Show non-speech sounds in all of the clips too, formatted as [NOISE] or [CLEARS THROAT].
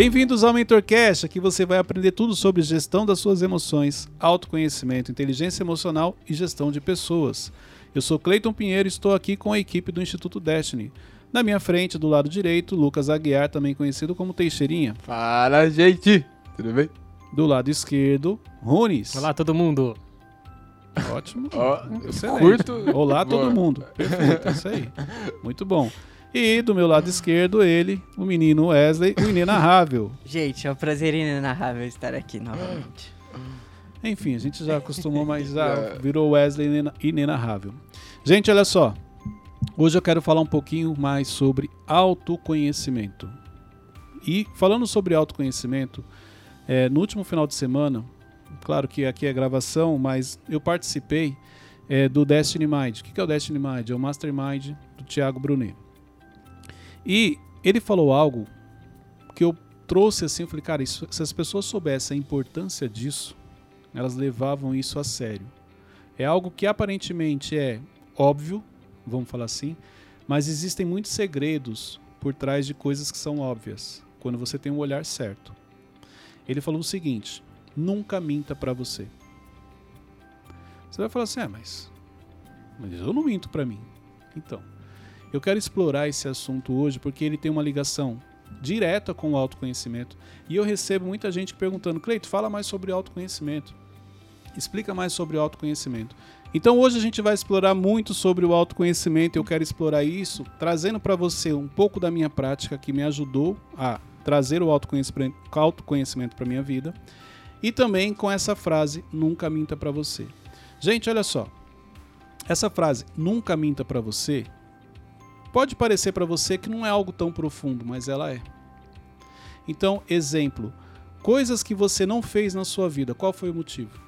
Bem-vindos ao MentorCast, aqui você vai aprender tudo sobre gestão das suas emoções, autoconhecimento, inteligência emocional e gestão de pessoas. Eu sou Cleiton Pinheiro e estou aqui com a equipe do Instituto Destiny. Na minha frente, do lado direito, Lucas Aguiar, também conhecido como Teixeirinha. Fala, gente! Tudo bem? Do lado esquerdo, Runes. Olá, todo mundo. Ótimo. Excelente. curto. Olá, todo Boa. mundo. Perfeito, é isso aí. Muito bom. E do meu lado esquerdo, ele, o menino Wesley, o [LAUGHS] inenarrável. Gente, é um prazer inenarrável estar aqui novamente. Enfim, a gente já acostumou, mas já [LAUGHS] É. virou Wesley inena- inenarrável. Gente, olha só. Hoje eu quero falar um pouquinho mais sobre autoconhecimento. E falando sobre autoconhecimento, é, no último final de semana, claro que aqui é gravação, mas eu participei é, do Destiny Mind. O que que é o Destiny Mind? É o Mastermind do Thiago Brunet. E ele falou algo que eu trouxe assim, eu falei, cara, isso- se as pessoas soubessem a importância disso, elas levavam isso a sério. É algo que aparentemente é óbvio, vamos falar assim, mas existem muitos segredos por trás de coisas que são óbvias, quando você tem um olhar certo. Ele falou o seguinte: nunca minta pra você. Você vai falar assim, ah, mas, mas eu não minto pra mim. Então, eu quero explorar esse assunto hoje porque ele tem uma ligação direta com o autoconhecimento. E eu recebo muita gente perguntando, Cleito, fala mais sobre autoconhecimento. Explica mais sobre o autoconhecimento. Então hoje a gente vai explorar muito sobre o autoconhecimento. Eu quero explorar isso trazendo para você um pouco da minha prática que me ajudou a trazer o autoconhecimento, autoconhecimento para minha vida. E também com essa frase, nunca minta para você. Gente, olha só. Essa frase, nunca minta para você, pode parecer para você que não é algo tão profundo, mas ela é. Então, exemplo, coisas que você não fez na sua vida, qual foi o motivo?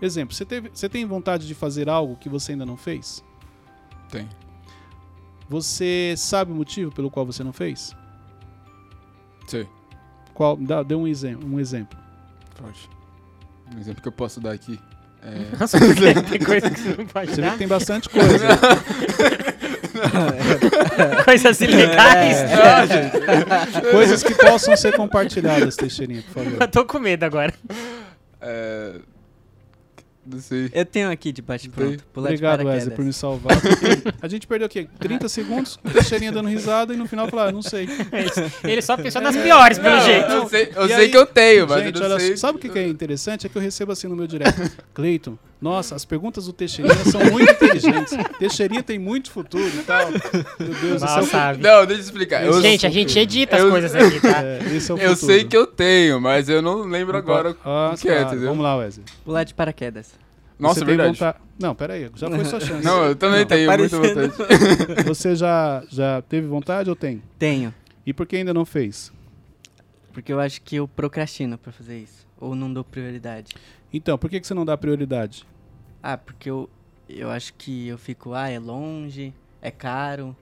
Exemplo, você, teve, você tem vontade de fazer algo que você ainda não fez? Tem. Você sabe o motivo pelo qual você não fez? Sei. Qual? Dá, dê um exemplo. Um exemplo. Forte. Um exemplo que eu posso dar aqui. É... Nossa, [LAUGHS] [LAUGHS] tem coisa que você não pode Você vê que dar. tem bastante coisa. [LAUGHS] [LAUGHS] Coisas ilegais. [LAUGHS] Coisas que possam ser compartilhadas, Teixeirinha, por favor. Eu tô com medo agora. é... Não sei. Eu tenho aqui de bate-pronto. Pular Obrigado, de Wesley, por me salvar. [LAUGHS] A gente perdeu o quê? 30 segundos, Teixeirinha dando risada e no final falar, ah, não sei. Ele só pensou nas piores, pelo Não, jeito. Eu sei, eu E sei aí- que eu tenho, mas Gente, eu não olha, sei. sabe o que que é interessante? É que eu recebo assim no meu direct. Cleiton, nossa, as perguntas do Teixeirinha são muito inteligentes. [LAUGHS] Teixeirinha tem muito futuro e tal. Meu Deus, Mal esse é o, sabe. Não, deixa eu explicar. Eu, Gente, a gente edita as eu- coisas aqui, tá? [LAUGHS] é, esse é o eu futuro. sei que eu tenho, mas eu não lembro agora Ah, o que é, tá. entendeu? Vamos lá, Wesley. Pular de paraquedas. Nossa, Você verdade. vontade- Não, peraí, já foi sua chance. Não, eu também Não, tenho muita vontade. [LAUGHS] Você já, já teve vontade ou tem? Tenho. E por que ainda não fez? Porque eu acho que eu procrastino pra fazer isso. Ou não dou prioridade. Então, por que, que você não dá prioridade? Ah, porque eu, eu acho que eu fico, ah, é longe, é caro.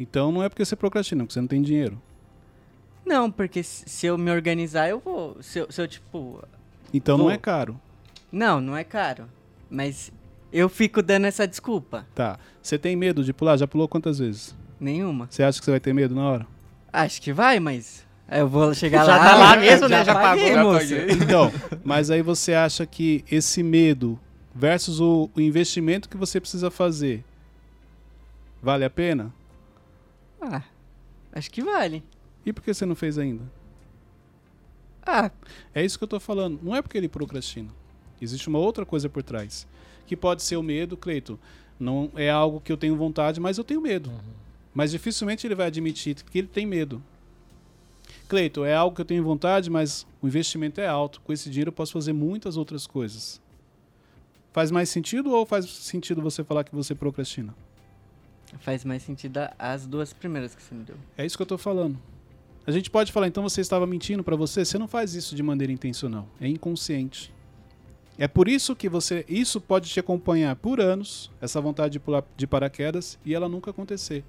Então não é porque você procrastina, porque você não tem dinheiro. Não, porque se eu me organizar, eu vou. Se eu, se eu tipo. Então não Vou. é caro. Não, não é caro. Mas eu fico dando essa desculpa. Tá. Você tem medo de pular? Já pulou quantas vezes? Nenhuma. Você acha que você vai ter medo na hora? Acho que vai, mas. Eu vou chegar Já lá. tá lá mesmo, né? Já paguei, pagou. Já moço. paguei. [LAUGHS] Então, mas aí você acha que esse medo versus o, o investimento que você precisa fazer vale a pena? Ah, acho que vale. E por que você não fez ainda? Ah, É isso que eu tô falando. Não é porque ele procrastina. Existe uma outra coisa por trás. Que pode ser o medo, Cleito. Não é algo que eu tenho vontade, mas eu tenho medo. Mas dificilmente ele vai admitir que ele tem medo. Cleito, é algo que eu tenho vontade, mas o investimento é alto. Com esse dinheiro eu posso fazer muitas outras coisas. Faz mais sentido ou faz sentido você falar que você procrastina? faz mais sentido as duas primeiras que você me deu. É isso que eu tô falando. A gente pode falar, então você estava mentindo para você. Você não faz isso de maneira intencional. É inconsciente. É por isso que você. Isso pode te acompanhar por anos, essa vontade de pular de paraquedas, e ela nunca acontecer.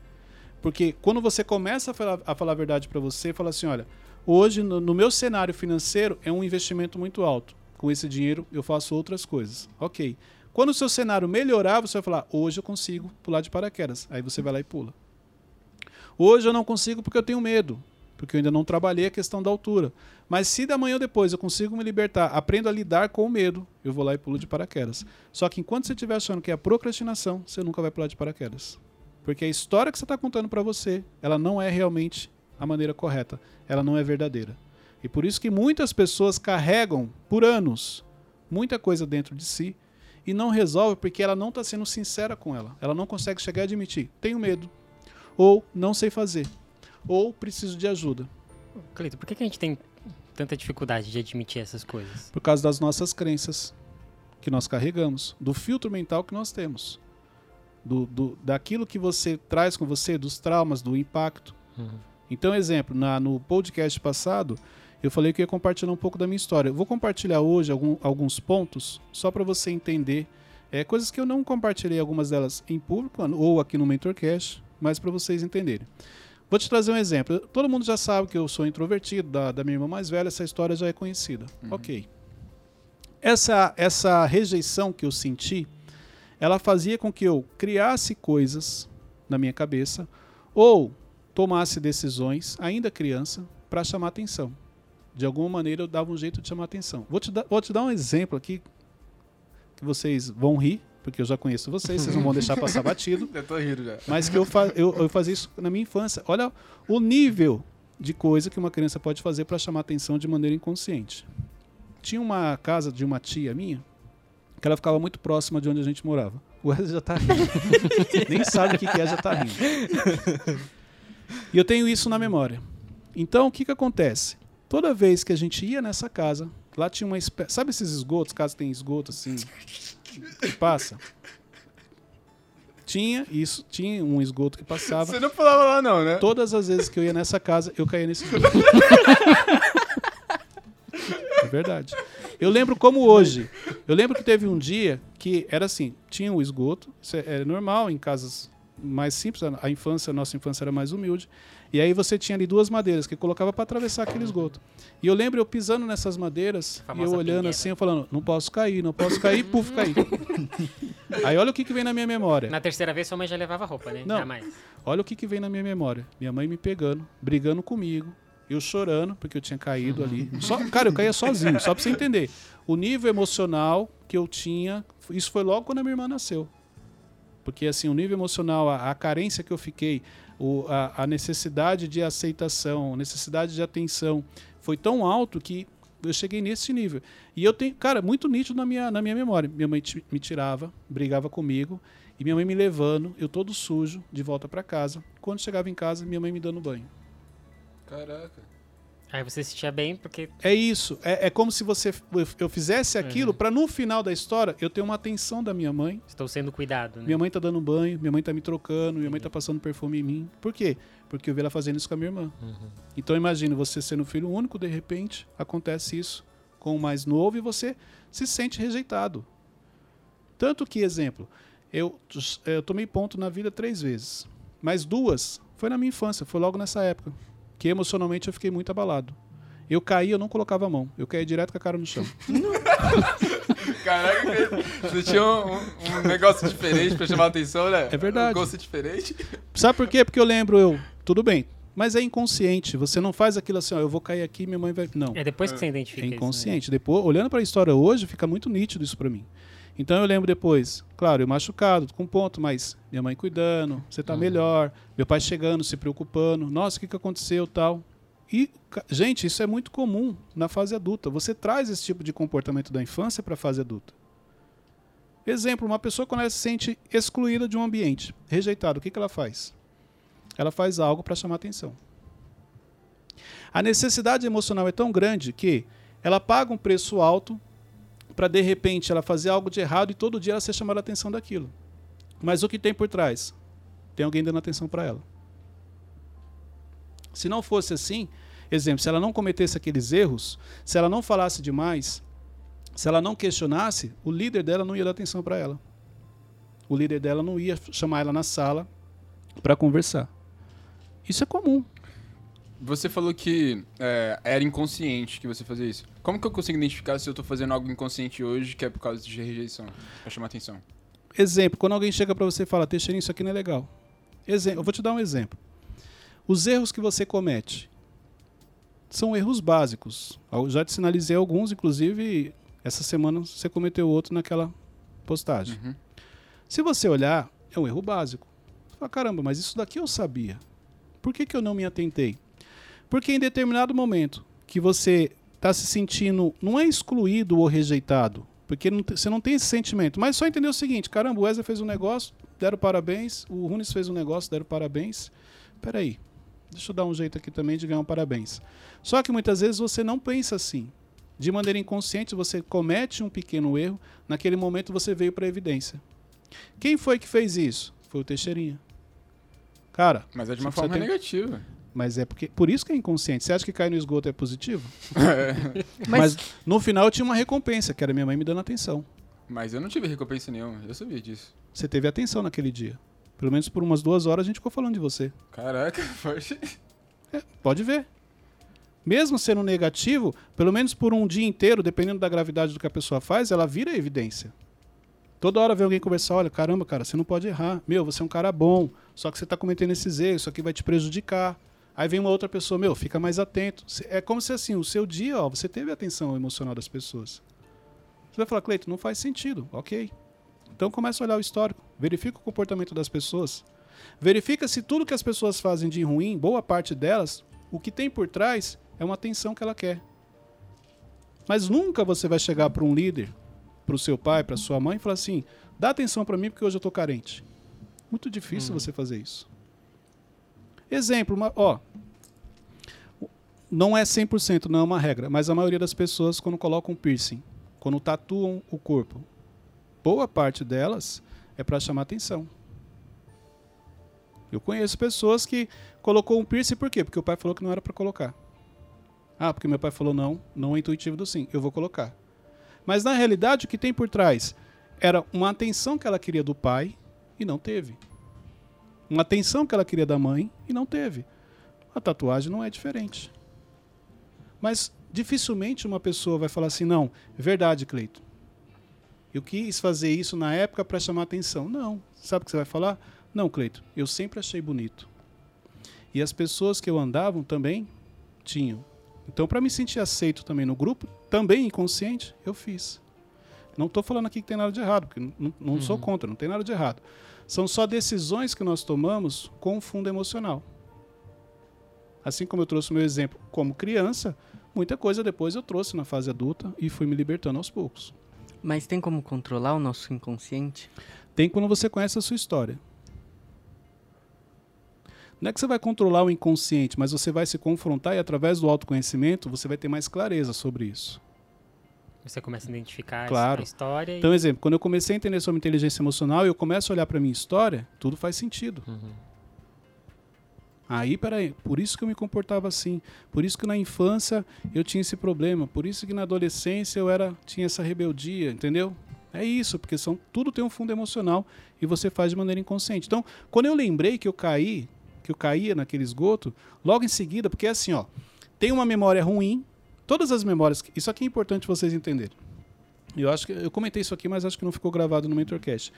Porque quando você começa a falar a, falar a verdade para você, fala assim: olha, hoje no, no meu cenário financeiro é um investimento muito alto. Com esse dinheiro eu faço outras coisas. Ok. Quando o seu cenário melhorar, você vai falar: hoje eu consigo pular de paraquedas. Aí você vai lá e pula. Hoje eu não consigo porque eu tenho medo. porque eu ainda não trabalhei a questão da altura. Mas se da manhã ou depois eu consigo me libertar, aprendo a lidar com o medo, eu vou lá e pulo de paraquedas. Só que enquanto você estiver achando que é a procrastinação, você nunca vai pular de paraquedas. Porque a história que você está contando para você, ela não é realmente a maneira correta. Ela não é verdadeira. E por isso que muitas pessoas carregam por anos muita coisa dentro de si e não resolve porque ela não está sendo sincera com ela. Ela não consegue chegar e admitir: tenho medo, ou não sei fazer, ou preciso de ajuda. Cleito, por que, que a gente tem tanta dificuldade de admitir essas coisas? Por causa das nossas crenças que nós carregamos, do filtro mental que nós temos, do, do, daquilo que você traz com você, dos traumas, do impacto. Então, exemplo, na, no podcast passado, eu falei que ia compartilhar um pouco da minha história. Eu vou compartilhar hoje algum, alguns pontos, só para você entender. É, coisas que eu não compartilhei, algumas delas em público ou aqui no MentorCast, mas para vocês entenderem. Vou te trazer um exemplo. Todo mundo já sabe que eu sou introvertido, da, da minha irmã mais velha, essa história já é conhecida. Ok. Essa, essa rejeição que eu senti, ela fazia com que eu criasse coisas na minha cabeça ou tomasse decisões, ainda criança, para chamar atenção. De alguma maneira eu dava um jeito de chamar atenção. Vou te, dar, vou te dar um exemplo aqui que vocês vão rir, porque eu já conheço vocês, vocês não vão deixar passar batido. [LAUGHS] Eu tô rindo já. Mas que eu, fa eu, eu fazia isso na minha infância. Olha o nível de coisa que uma criança pode fazer para chamar atenção de maneira inconsciente. Tinha uma casa de uma tia minha que ela ficava muito próxima de onde a gente morava. O Wesley já tá rindo. [LAUGHS] Nem sabe o que que é, já tá rindo. E eu tenho isso na memória. Então, o que que acontece? Toda vez que a gente ia nessa casa, lá tinha uma espécie... Sabe esses esgotos? Casa tem esgoto assim, que passa? Tinha isso, tinha um esgoto que passava. Você não falava lá não, né? Todas as vezes que eu ia nessa casa, eu caía nesse esgoto. [LAUGHS] É verdade. Eu lembro como hoje. Eu lembro que teve um dia que era assim, tinha o esgoto, isso é, é normal em casas mais simples, a- a infância, a nossa infância era mais humilde. E aí você tinha ali duas madeiras que colocava para atravessar aquele esgoto. E eu lembro eu pisando nessas madeiras e eu olhando pingueira. assim, eu falando, não posso cair, não posso cair, puf, [LAUGHS] caí. aí olha o que, que vem na minha memória. Na terceira vez sua mãe já levava roupa, né? Não. Olha o que, que vem na minha memória. Minha mãe me pegando, brigando comigo, eu chorando, porque eu tinha caído ali. Só, cara, eu caía sozinho, só pra você entender. O nível emocional que eu tinha, isso foi logo quando a minha irmã nasceu. Porque assim, o nível emocional, a, a carência que eu fiquei, o, a, a necessidade de aceitação, necessidade de atenção, foi tão alto que eu cheguei nesse nível. E eu tenho, cara, muito nítido na minha, na minha memória. Minha mãe me tirava, brigava comigo, e minha mãe me levando, eu todo sujo, de volta para casa. Quando chegava em casa, minha mãe me dando banho. Caraca. Aí você se sentia bem porque É isso. É, é como se você eu fizesse aquilo para no final da história eu ter uma atenção da minha mãe. estou sendo cuidado, né? Minha mãe tá dando banho, minha mãe tá me trocando, minha mãe tá passando perfume em mim. Por quê? Porque eu vi ela fazendo isso com a minha irmã. Então imagina você sendo filho único, de repente acontece isso com o mais novo e você se sente rejeitado. Tanto que, exemplo, eu, eu tomei ponto na vida três vezes, mas duas foi na minha infância, foi logo nessa época, que emocionalmente eu fiquei muito abalado. Eu caí, eu não colocava a mão, eu caía direto com a cara no chão. [LAUGHS] Caraca, você tinha um, um negócio diferente pra chamar a atenção, né? É verdade. Um gosto diferente. Sabe por quê? Porque eu lembro, eu, tudo bem, mas é inconsciente. Você não faz aquilo assim, ó, eu vou cair aqui, minha mãe vai. Não. É depois que você identifica É isso, né? inconsciente. Depois, olhando para a história hoje, fica muito nítido isso para mim. Então eu lembro depois, claro, eu machucado, com ponto, mas minha mãe cuidando, você tá melhor, meu pai chegando, se preocupando, nossa, o que, que aconteceu tal. E, gente, isso é muito comum na fase adulta. Você traz esse tipo de comportamento da infância para a fase adulta. Exemplo, uma pessoa quando ela se sente excluída de um ambiente, rejeitada, o que, que ela faz? Ela faz algo para chamar atenção. A necessidade emocional é tão grande que ela paga um preço alto para de repente ela fazer algo de errado e todo dia ela ser chamada a atenção daquilo. Mas o que tem por trás? Tem alguém dando atenção para ela. Se não fosse assim, exemplo, se ela não cometesse aqueles erros, se ela não falasse demais, se ela não questionasse, o líder dela não ia dar atenção para ela. O líder dela não ia chamar ela na sala para conversar. Isso é comum. Você falou que é, era inconsciente que você fazia isso. Como que eu consigo identificar se eu tô fazendo algo inconsciente hoje que é por causa de rejeição? Pra chamar atenção. Exemplo, quando alguém chega para você e fala, Teixeira, isso aqui não é legal. Exemplo, eu vou te dar um exemplo. Os erros que você comete, são erros básicos. Eu já te sinalizei alguns, inclusive essa semana você cometeu outro naquela postagem. Uhum. Se você olhar, é um erro básico. Você fala, caramba, mas isso daqui eu sabia. Por que, que eu não me atentei? Porque em determinado momento que você está se sentindo, não é excluído ou rejeitado, porque não você não tem esse sentimento, mas só entender o seguinte: caramba, o Wesley fez um negócio, deram parabéns, o Runes fez um negócio, deram parabéns. Peraí, deixa eu dar um jeito aqui também de ganhar um parabéns. Só que muitas vezes você não pensa assim. De maneira inconsciente, você comete um pequeno erro, naquele momento você veio para a evidência. Quem foi que fez isso? Foi o Teixeirinha. Cara, Mas é de uma forma negativa. Mas é porque por isso que é inconsciente. Você acha que cair no esgoto é positivo? [LAUGHS] Mas, Mas no final eu tinha uma recompensa, que era minha mãe me dando atenção. Mas eu não tive recompensa nenhuma, eu sabia disso. Você teve atenção naquele dia. Pelo menos por umas duas horas a gente ficou falando de você. Caraca, [LAUGHS] forte. Pode ver. Mesmo sendo negativo, pelo menos por um dia inteiro, dependendo da gravidade do que a pessoa faz, ela vira evidência. Toda hora vem alguém conversar, olha, caramba, cara, você não pode errar. Meu, você é um cara bom, só que você está cometendo esses erros, isso aqui vai te prejudicar. Aí vem uma outra pessoa, meu, fica mais atento. É como se assim, o seu dia, ó, você teve a atenção emocional das pessoas. Você vai falar, Cleito, não faz sentido, ok. Então começa a olhar o histórico, verifica o comportamento das pessoas. Verifica se tudo que as pessoas fazem de ruim, boa parte delas, o que tem por trás é uma atenção que ela quer. Mas nunca você vai chegar para um líder, para o seu pai, para sua mãe e falar assim: dá atenção para mim porque hoje eu estou carente. Muito difícil você fazer isso. Exemplo, uma, ó, não é 100%, não é uma regra, mas a maioria das pessoas, quando colocam piercing, quando tatuam o corpo, boa parte delas é para chamar atenção. Eu conheço pessoas que colocou um piercing por quê? Porque o pai falou que não era para colocar. Ah, porque meu pai falou não, não é intuitivo do sim, eu vou colocar. Mas na realidade o que tem por trás era uma atenção que ela queria do pai e não teve. Uma atenção que ela queria da mãe e não teve. A tatuagem não é diferente. Mas dificilmente uma pessoa vai falar assim, não, é verdade, Cleito. Eu quis fazer isso na época para chamar atenção. Não. Sabe o que você vai falar? Não, Cleito, eu sempre achei bonito. E as pessoas que eu andavam também tinham. Então, para me sentir aceito também no grupo, também inconsciente, eu fiz. Não estou falando aqui que tem nada de errado, porque não, não- não sou contra, não tem nada de errado. São só decisões que nós tomamos com fundo emocional. Assim como eu trouxe o meu exemplo como criança, muita coisa depois eu trouxe na fase adulta e fui me libertando aos poucos. mas tem como controlar o nosso inconsciente? Tem quando você conhece a sua história. Não é que você vai controlar o inconsciente, mas você vai se confrontar e através do autoconhecimento você vai ter mais clareza sobre isso. Você começa a identificar Claro. a história Então, exemplo, quando eu comecei a entender sobre inteligência emocional e eu começo a olhar para minha história, tudo faz sentido. Uhum. Aí, peraí, por isso que eu me comportava assim, por isso que na infância eu tinha esse problema, por isso que na adolescência eu era tinha essa rebeldia, entendeu? É isso, porque são tudo tem um fundo emocional e você faz de maneira inconsciente. Então, quando eu lembrei que eu caí, que eu caía naquele esgoto, logo em seguida, porque é assim, ó, tem uma memória ruim, todas as memórias, isso aqui é importante vocês entenderem. Eu acho que eu comentei isso aqui, mas acho que não ficou gravado no Mentorcast.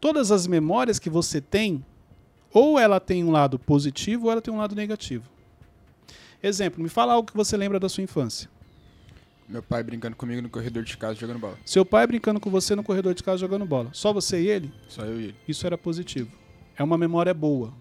Todas as memórias que você tem, ou ela tem um lado positivo ou ela tem um lado negativo. Exemplo, me fala algo que você lembra da sua infância. Meu pai brincando comigo no corredor de casa jogando bola. Seu pai brincando com você no corredor de casa jogando bola. Só você e ele? Só eu e ele. Isso era positivo. É uma memória boa.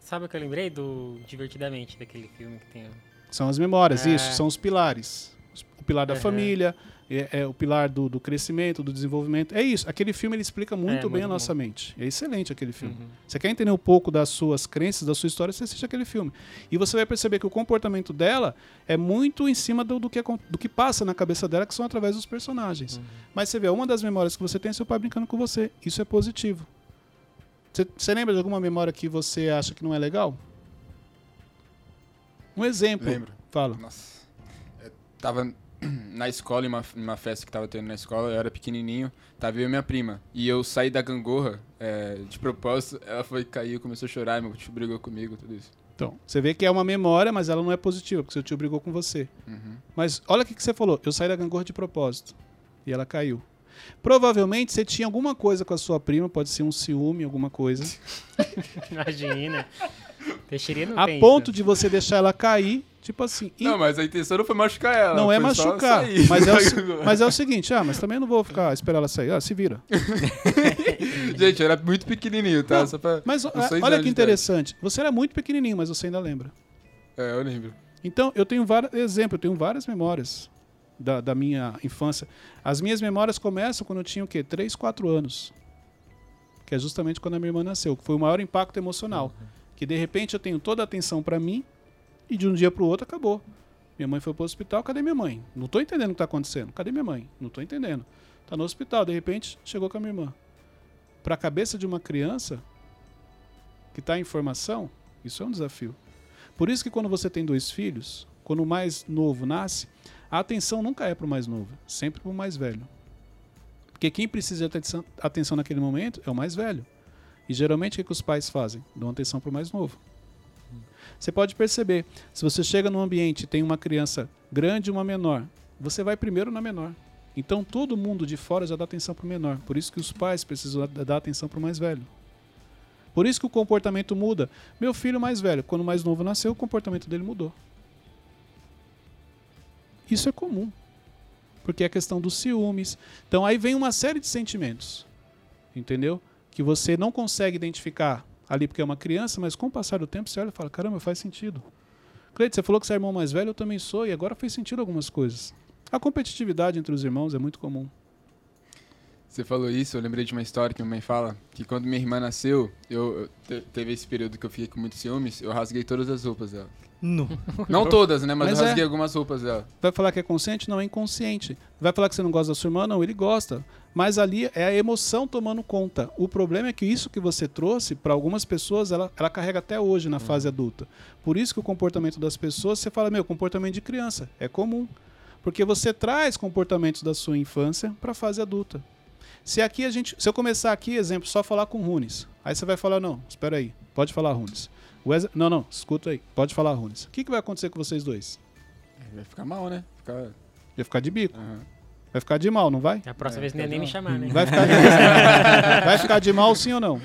Sabe o que eu lembrei do Divertidamente, daquele filme que tem... São as memórias, É. isso, são os pilares. O pilar da Aham. família, é, é o pilar do, do crescimento, do desenvolvimento. É isso. Aquele filme ele explica muito bem muito a nossa bom. mente. É excelente aquele filme. Uhum. Você quer entender um pouco das suas crenças, da sua história, você assiste aquele filme. E você vai perceber que o comportamento dela é muito em cima do, do, que, do que passa na cabeça dela, que são através dos personagens. Uhum. Mas você vê, uma das memórias que você tem é seu pai brincando com você. Isso é positivo. Você, você lembra de alguma memória que você acha que não é legal? Um exemplo. Lembro. Fala. Nossa. Eu tava [CLEARS THROAT] na escola, em uma, em uma festa que tava tendo na escola, eu era pequenininho, tava eu e minha prima. E eu saí da gangorra, é, de propósito, ela foi cair, começou a chorar, meu tio brigou comigo, tudo isso. Então, você vê que é uma memória, mas ela não é positiva, porque seu tio brigou com você. Uhum. Mas olha o que, que você falou. Eu saí da gangorra de propósito. E ela caiu. Provavelmente você tinha alguma coisa com a sua prima, pode ser um ciúme, alguma coisa. [LAUGHS] Imagina. Não a tem ponto isso. de você deixar ela cair Tipo assim. Não, mas a intenção não foi machucar ela. Não é machucar. Mas é, o, [LAUGHS] mas é o seguinte, ah, mas também não vou ficar esperar ela sair. Ah, se vira. [LAUGHS] Gente, eu era muito pequenininho, tá? Não, pra... Mas Com ah, olha que interessante. Você era muito pequenininho, mas você ainda lembra. É, eu lembro. Então, eu tenho vários exemplos, eu tenho várias memórias da, da minha infância. As minhas memórias começam quando eu tinha o quê? 3, 4 anos. Que é justamente quando a minha irmã nasceu, que foi o maior impacto emocional. Que de repente eu tenho toda a atenção pra mim e de um dia pro outro acabou. Minha mãe foi pro hospital, cadê minha mãe? Não tô entendendo o que tá acontecendo. Cadê minha mãe? Não tô entendendo. Tá no hospital, de repente chegou com a minha irmã. Pra cabeça de uma criança que tá em formação, isso é um desafio. Por isso que quando você tem dois filhos, quando o mais novo nasce, a atenção nunca é para o mais novo, sempre para o mais velho. Porque quem precisa de atenção, naquele momento é o mais velho. E geralmente o que os pais fazem? Dão atenção para o mais novo. Você pode perceber, se você chega num ambiente e tem uma criança grande e uma menor, você vai primeiro na menor. Então todo mundo de fora já dá atenção para o menor. Por isso que os pais precisam da- dar atenção para o mais velho. Por isso que o comportamento muda. Meu filho mais velho, quando mais novo nasceu, o comportamento dele mudou. Isso é comum. Porque é questão dos ciúmes. Então aí vem uma série de sentimentos. Entendeu? Que você não consegue identificar ali porque é uma criança, mas com o passar do tempo você olha e fala: caramba, faz sentido. Cleide, você falou que você é irmão mais velho, eu também sou, e agora faz sentido algumas coisas. A competitividade entre os irmãos é muito comum. Você falou isso, eu lembrei de uma história que minha mãe fala, que quando minha irmã nasceu, eu, eu te- teve esse período que eu fiquei com muitos ciúmes, eu rasguei todas as roupas dela. No. [LAUGHS] Não todas, né, mas, Mas eu é. rasguei algumas roupas dela. Vai falar que é consciente? Não, é inconsciente. Vai falar que você não gosta da sua irmã? Não, ele gosta. Mas ali é a emoção tomando conta. O problema é que isso que você trouxe, para algumas pessoas, ela, ela carrega até hoje na fase adulta. Por isso que o comportamento das pessoas, você fala, meu, comportamento de criança. É comum. Porque você traz comportamentos da sua infância para a fase adulta. Se aqui a gente. Se eu começar aqui, exemplo, só falar com Runes. Aí você vai falar, não, espera aí, pode falar Runes. Wesley- não, não, escuta aí, pode falar Runes. O que, que vai acontecer com vocês dois? Vai ficar mal, né? Ficar... Vai ficar de bico. aham. Vai ficar de mal, não vai? A próxima É, vez não ia nem me chamar, né? Vai ficar de, [LAUGHS] vai ficar de mal sim ou não?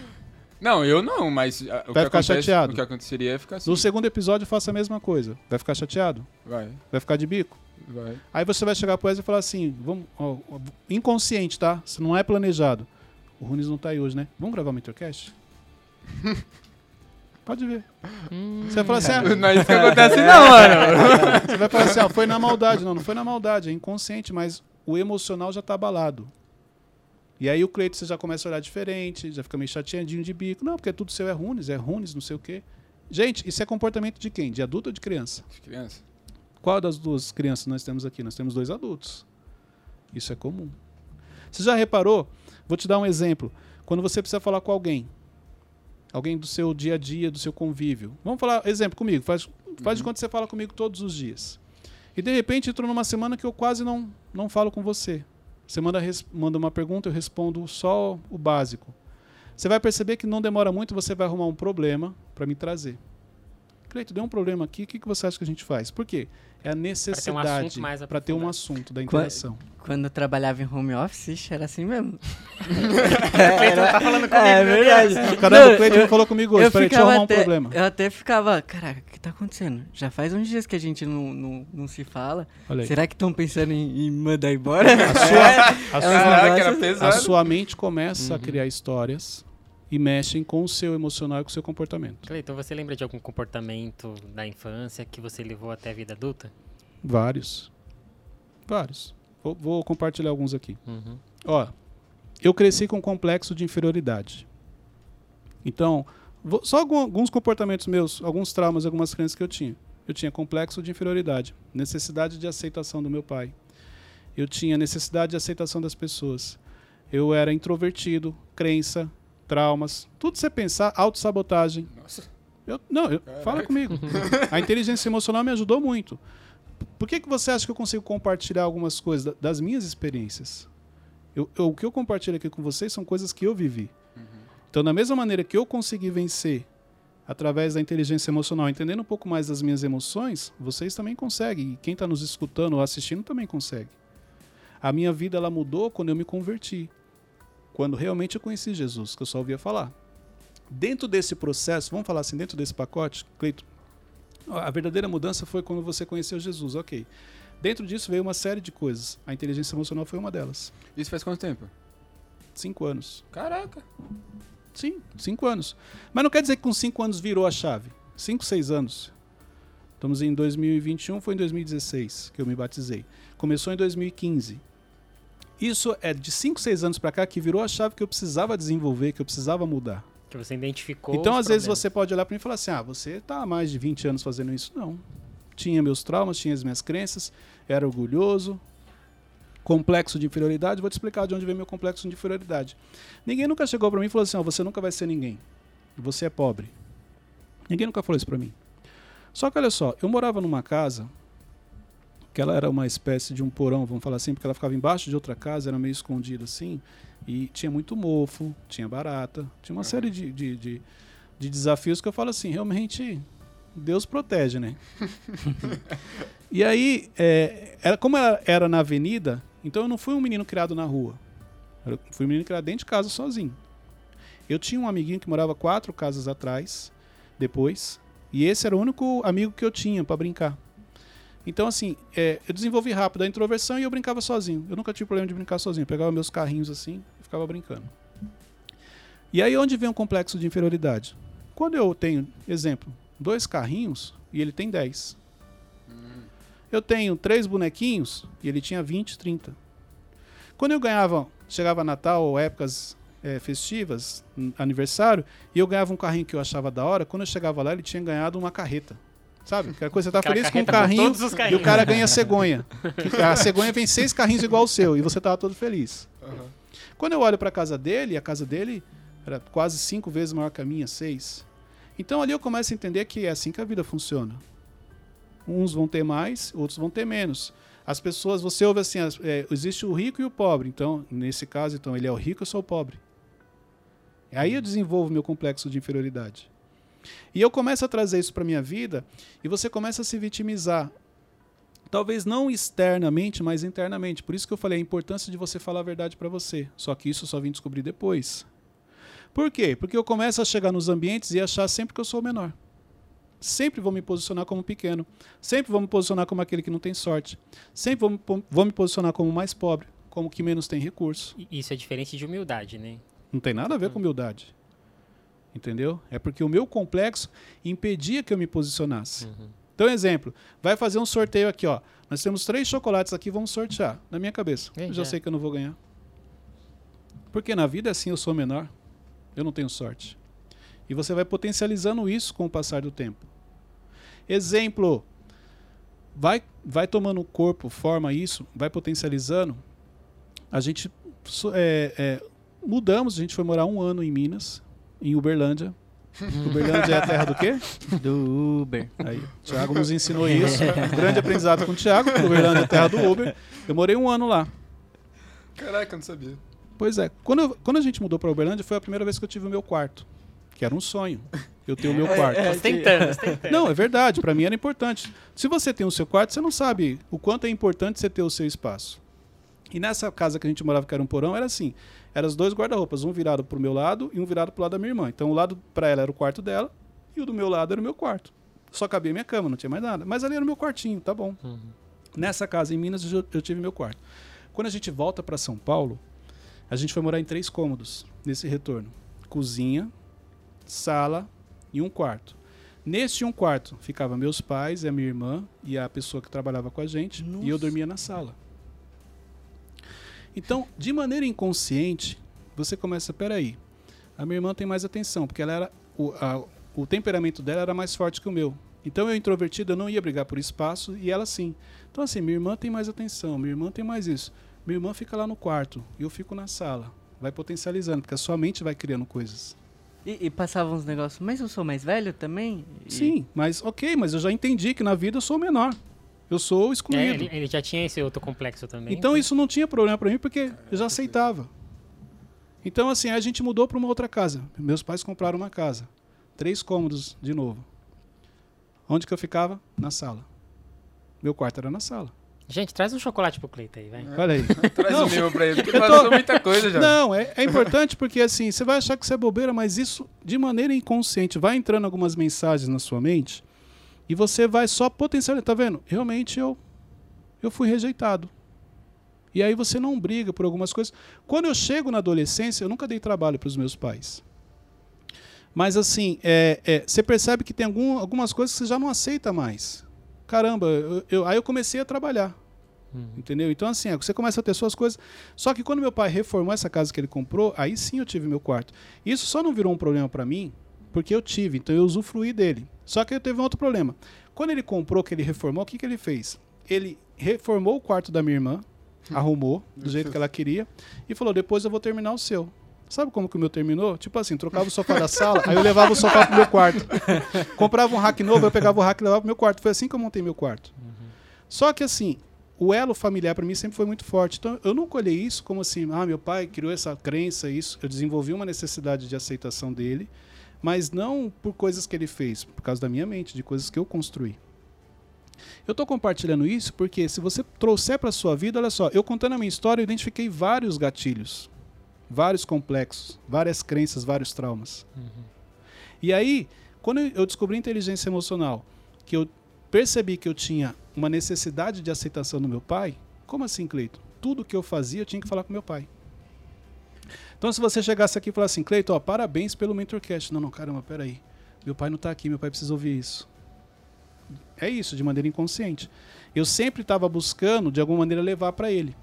Não, eu não, mas ah, o, Vai que ficar acontece, chateado. o que aconteceria é ficar assim. No segundo episódio, faça a mesma coisa. Vai ficar chateado? Vai, Vai ficar de bico? vai. Aí você vai chegar pro Wesley e falar assim: vamos, ó, inconsciente, tá? Isso não é planejado. O Runes não tá aí hoje, né? Vamos gravar uma Intercast? [LAUGHS] Pode ver. Hum, Você vai falar assim: ah, Não é isso que [LAUGHS] acontece não, mano. Você vai falar assim, ó, foi na maldade. Não, não foi na maldade, é inconsciente, mas o emocional já tá abalado. E aí o Cleiton você já começa a olhar diferente, já fica meio chateadinho de bico. Não, porque tudo seu é runes, é runes, não sei o quê. Gente, isso é comportamento de quem? De adulto ou de criança? Criança. Qual das duas crianças nós temos aqui? Nós temos dois adultos. Isso é comum. Você já reparou? Vou te dar um exemplo. Quando você precisa falar com alguém, alguém do seu dia a dia, do seu convívio. Vamos falar, exemplo comigo. Faz, faz de conta que você fala comigo todos os dias. E de repente entrou numa semana que eu quase não, não falo com você. Você manda, manda uma pergunta, eu respondo só o básico. Você vai perceber que não demora muito, você vai arrumar um problema para me trazer. Cleito, deu um problema aqui, o que, que você acha que a gente faz? Por quê? É a necessidade para ter um aprofundado. assunto da interação. Quando eu trabalhava em home office, ixi, era assim mesmo. [LAUGHS] Cleiton tá falando comigo, é meu verdade. Caramba, Não, o Cleiton não falou comigo hoje. Peraí, deixa eu arrumar um até, problema. Eu até ficava, caraca, o que tá acontecendo? Já faz uns dias que a gente não, não, não se fala. Será que estão pensando em, em mandar embora? A sua, [LAUGHS] a É sua- Caraca, negócios- a sua mente começa a criar histórias e mexem com o seu emocional e com o seu comportamento. Cleiton, você lembra de algum comportamento da infância que você levou até a vida adulta? Vários. Vários. Vou, vou compartilhar alguns aqui. Uhum. Ó, eu cresci com um complexo de inferioridade. Então, vou- só alguns comportamentos meus, alguns traumas, algumas crenças que eu tinha. Eu tinha complexo de inferioridade, necessidade de aceitação do meu pai. Eu tinha necessidade de aceitação das pessoas. Eu era introvertido, crença, traumas, tudo você pensar, autossabotagem. Nossa. Eu, não, eu- fala comigo. [LAUGHS] A inteligência emocional me ajudou muito. Por que, que você acha que eu consigo compartilhar algumas coisas da- das minhas experiências? Eu- eu- o que eu compartilho aqui com vocês são coisas que eu vivi. Então, da mesma maneira que eu consegui vencer através da inteligência emocional, entendendo um pouco mais das minhas emoções, vocês também conseguem. E quem está nos escutando ou assistindo também consegue. A minha vida ela mudou quando eu me converti. Quando realmente eu conheci Jesus, que eu só ouvia falar. Dentro desse processo, vamos falar assim, dentro desse pacote, Cleito, A verdadeira mudança foi quando você conheceu Jesus, ok. Dentro disso veio uma série de coisas. A inteligência emocional foi uma delas. Isso faz quanto tempo? Cinco anos. Caraca. Sim, cinco anos. Mas não quer dizer que com cinco anos virou a chave. Cinco, seis anos. Estamos em 2021, foi em 2016 que eu me batizei. Começou em 2015. Isso é de cinco, seis anos para cá que virou a chave que eu precisava desenvolver, que eu precisava mudar. Que você identificou. Então, às vezes, você pode olhar para mim e falar assim: ah, você tá há mais de 20 anos fazendo isso. Não. Tinha meus traumas, tinha as minhas crenças, era orgulhoso, complexo de inferioridade. Vou te explicar de onde vem meu complexo de inferioridade. Ninguém nunca chegou para mim e falou assim: ó, você nunca vai ser ninguém. Você é pobre. Ninguém nunca falou isso para mim. Só que olha só, eu morava numa casa que ela era uma espécie de um porão, vamos falar assim, porque ela ficava embaixo de outra casa, era meio escondida assim, e tinha muito mofo, tinha barata, tinha uma série de, de, de, de desafios que eu falo assim, realmente Deus protege, né? [LAUGHS] e aí, é, era, como ela era na avenida, então eu não fui um menino criado na rua. Eu fui um menino criado dentro de casa sozinho. Eu tinha um amiguinho que morava quatro casas atrás, depois, e esse era o único amigo que eu tinha para brincar. Então, assim, é, eu desenvolvi rápido a introversão e eu brincava sozinho. Eu nunca tive problema de brincar sozinho. Eu pegava meus carrinhos assim e ficava brincando. E aí, onde vem o complexo de inferioridade? Quando eu tenho, exemplo, dois carrinhos e ele tem 10. Eu tenho três bonequinhos e ele tinha 20, 30. Quando eu ganhava, chegava Natal ou épocas é, festivas, aniversário, e eu ganhava um carrinho que eu achava da hora, quando eu chegava lá, ele tinha ganhado uma carreta. Sabe? Aquela coisa, você tá Aquela feliz com um com carrinho todos os e o cara ganha cegonha. [LAUGHS] Que A cegonha vem seis carrinhos igual o seu e você tava todo feliz. Aham. Quando eu olho para a casa dele, a casa dele era quase cinco vezes maior que a minha, seis. Então ali eu começo a entender que é assim que a vida funciona. Uns vão ter mais, outros vão ter menos. As pessoas, você ouve assim, as- é, existe o rico e o pobre. Então, nesse caso, então ele é o rico, eu sou o pobre. Aí eu desenvolvo meu complexo de inferioridade. E eu começo a trazer isso para minha vida e você começa a se vitimizar. Talvez não externamente, mas internamente. Por isso que eu falei a importância de você falar a verdade para você. Só que isso eu só vim descobrir depois. Por quê? Porque eu começo a chegar nos ambientes e achar sempre que eu sou o menor. Sempre vou me posicionar como pequeno. Sempre vou me posicionar como aquele que não tem sorte. Sempre vou me, vou me posicionar como o mais pobre, como o que menos tem recurso. Isso é diferente de humildade, né? Não tem nada a ver com humildade. Entendeu? É porque o meu complexo impedia que eu me posicionasse. Uhum. Então, exemplo, vai fazer um sorteio aqui, ó. Nós temos três chocolates aqui, vamos sortear. Na minha cabeça. Eu já sei que eu não vou ganhar. Porque na vida é assim, eu sou menor. Eu não tenho sorte. E você vai potencializando isso com o passar do tempo. Exemplo, vai, vai tomando corpo, forma isso, vai potencializando. A gente é, é, mudamos, a gente foi morar um ano em Minas, em Uberlândia. Uberlândia é a terra do quê? Do Uber. Aí, o Thiago nos ensinou isso. Um grande aprendizado com o Thiago, Uberlândia é a terra do Uber. Eu morei um ano lá. Caraca, eu não sabia. Pois é, quando, eu- quando a gente mudou para Uberlândia, foi a primeira vez que eu tive o meu quarto. Que era um sonho. Eu ter o meu quarto. Tô tentando, tô tentando. Não, é verdade, para mim era importante. Se você tem o seu quarto, você não sabe o quanto é importante você ter o seu espaço. E nessa casa que a gente morava, que era um porão, era assim: eram os dois guarda-roupas, um virado pro meu lado e um virado pro lado da minha irmã. Então o lado para ela era o quarto dela e o do meu lado era o meu quarto. Só cabia minha cama, não tinha mais nada. Mas ali era o meu quartinho, tá bom. Uhum. Nessa casa em Minas eu, eu tive meu quarto. Quando a gente volta para São Paulo, a gente foi morar em três cômodos nesse retorno: cozinha, sala e um quarto. Neste um quarto ficava meus pais, a minha irmã e a pessoa que trabalhava com a gente, e eu Nossa. dormia na sala. Então, de maneira inconsciente, você começa, peraí, a minha irmã tem mais atenção, porque ela era o, a- o temperamento dela era mais forte que o meu. Então eu introvertido, eu não ia brigar por espaço e ela sim. Então assim, minha irmã tem mais atenção, minha irmã tem mais isso. Minha irmã fica lá no quarto e eu fico na sala. Vai potencializando, porque a sua mente vai criando coisas. E, e passavam uns negócios, mas eu sou mais velho também? E- Sim, mas ok, mas eu já entendi que na vida eu sou menor. Eu sou É, excluído. ele, ele já tinha esse outro complexo também. Então isso não tinha problema pra mim porque eu já aceitava. Então assim, a gente mudou pra uma outra casa. Meus pais compraram uma casa, três cômodos de novo. Onde que eu ficava? Na sala. Meu quarto era na sala. Gente, traz um chocolate pro Cleiton aí, vai. Olha aí. [LAUGHS] Traz Não. o meu pra ele, porque Eu tô- passou muita coisa já. Não, é, é importante porque assim, você vai achar que isso é bobeira, mas isso de maneira inconsciente vai entrando algumas mensagens na sua mente E você vai só potencializar, tá vendo? Realmente eu eu fui rejeitado. E aí você não briga por algumas coisas. Quando eu chego na adolescência, eu nunca dei trabalho para os meus pais. Mas assim, é, é, você percebe que tem algum, algumas coisas que você já não aceita mais. Caramba, eu, eu- aí eu comecei a trabalhar. Entendeu? Então, assim, é, você começa a ter suas coisas. Só que quando meu pai reformou essa casa que ele comprou, aí sim eu tive meu quarto. Isso só não virou um problema para mim, porque eu tive, então eu usufruí dele. Só que eu teve um outro problema. Quando ele comprou, que ele reformou, o que, que ele fez? Ele reformou o quarto da minha irmã, arrumou do jeito que ela queria, e falou: depois eu vou terminar o seu. Sabe como que o meu terminou? Tipo assim, trocava o sofá da sala, aí eu levava o sofá pro meu quarto. [LAUGHS] Comprava um rack novo, eu pegava o rack e levava pro meu quarto. Foi assim que eu montei meu quarto. Só que assim, o elo familiar para mim sempre foi muito forte. Então eu não colhei isso como assim, ah, meu pai criou essa crença, isso. Eu desenvolvi uma necessidade de aceitação dele, mas não por coisas que ele fez, por causa da minha mente, de coisas que eu construí. Eu estou compartilhando isso porque se você trouxer para sua vida, olha só, eu contando a minha história, eu identifiquei vários gatilhos, vários complexos, várias crenças, vários traumas. E aí, quando eu descobri inteligência emocional, que eu percebi que eu tinha uma necessidade de aceitação do meu pai, como assim, Cleiton? Tudo que eu fazia eu tinha que falar com meu pai. Então, se você chegasse aqui e falasse assim, Cleiton, ó, parabéns pelo Mentorcast. Não, não, caramba, peraí. Meu pai não está aqui, meu pai precisa ouvir isso. É isso, de maneira inconsciente. Eu sempre estava buscando, de alguma maneira, levar para ele.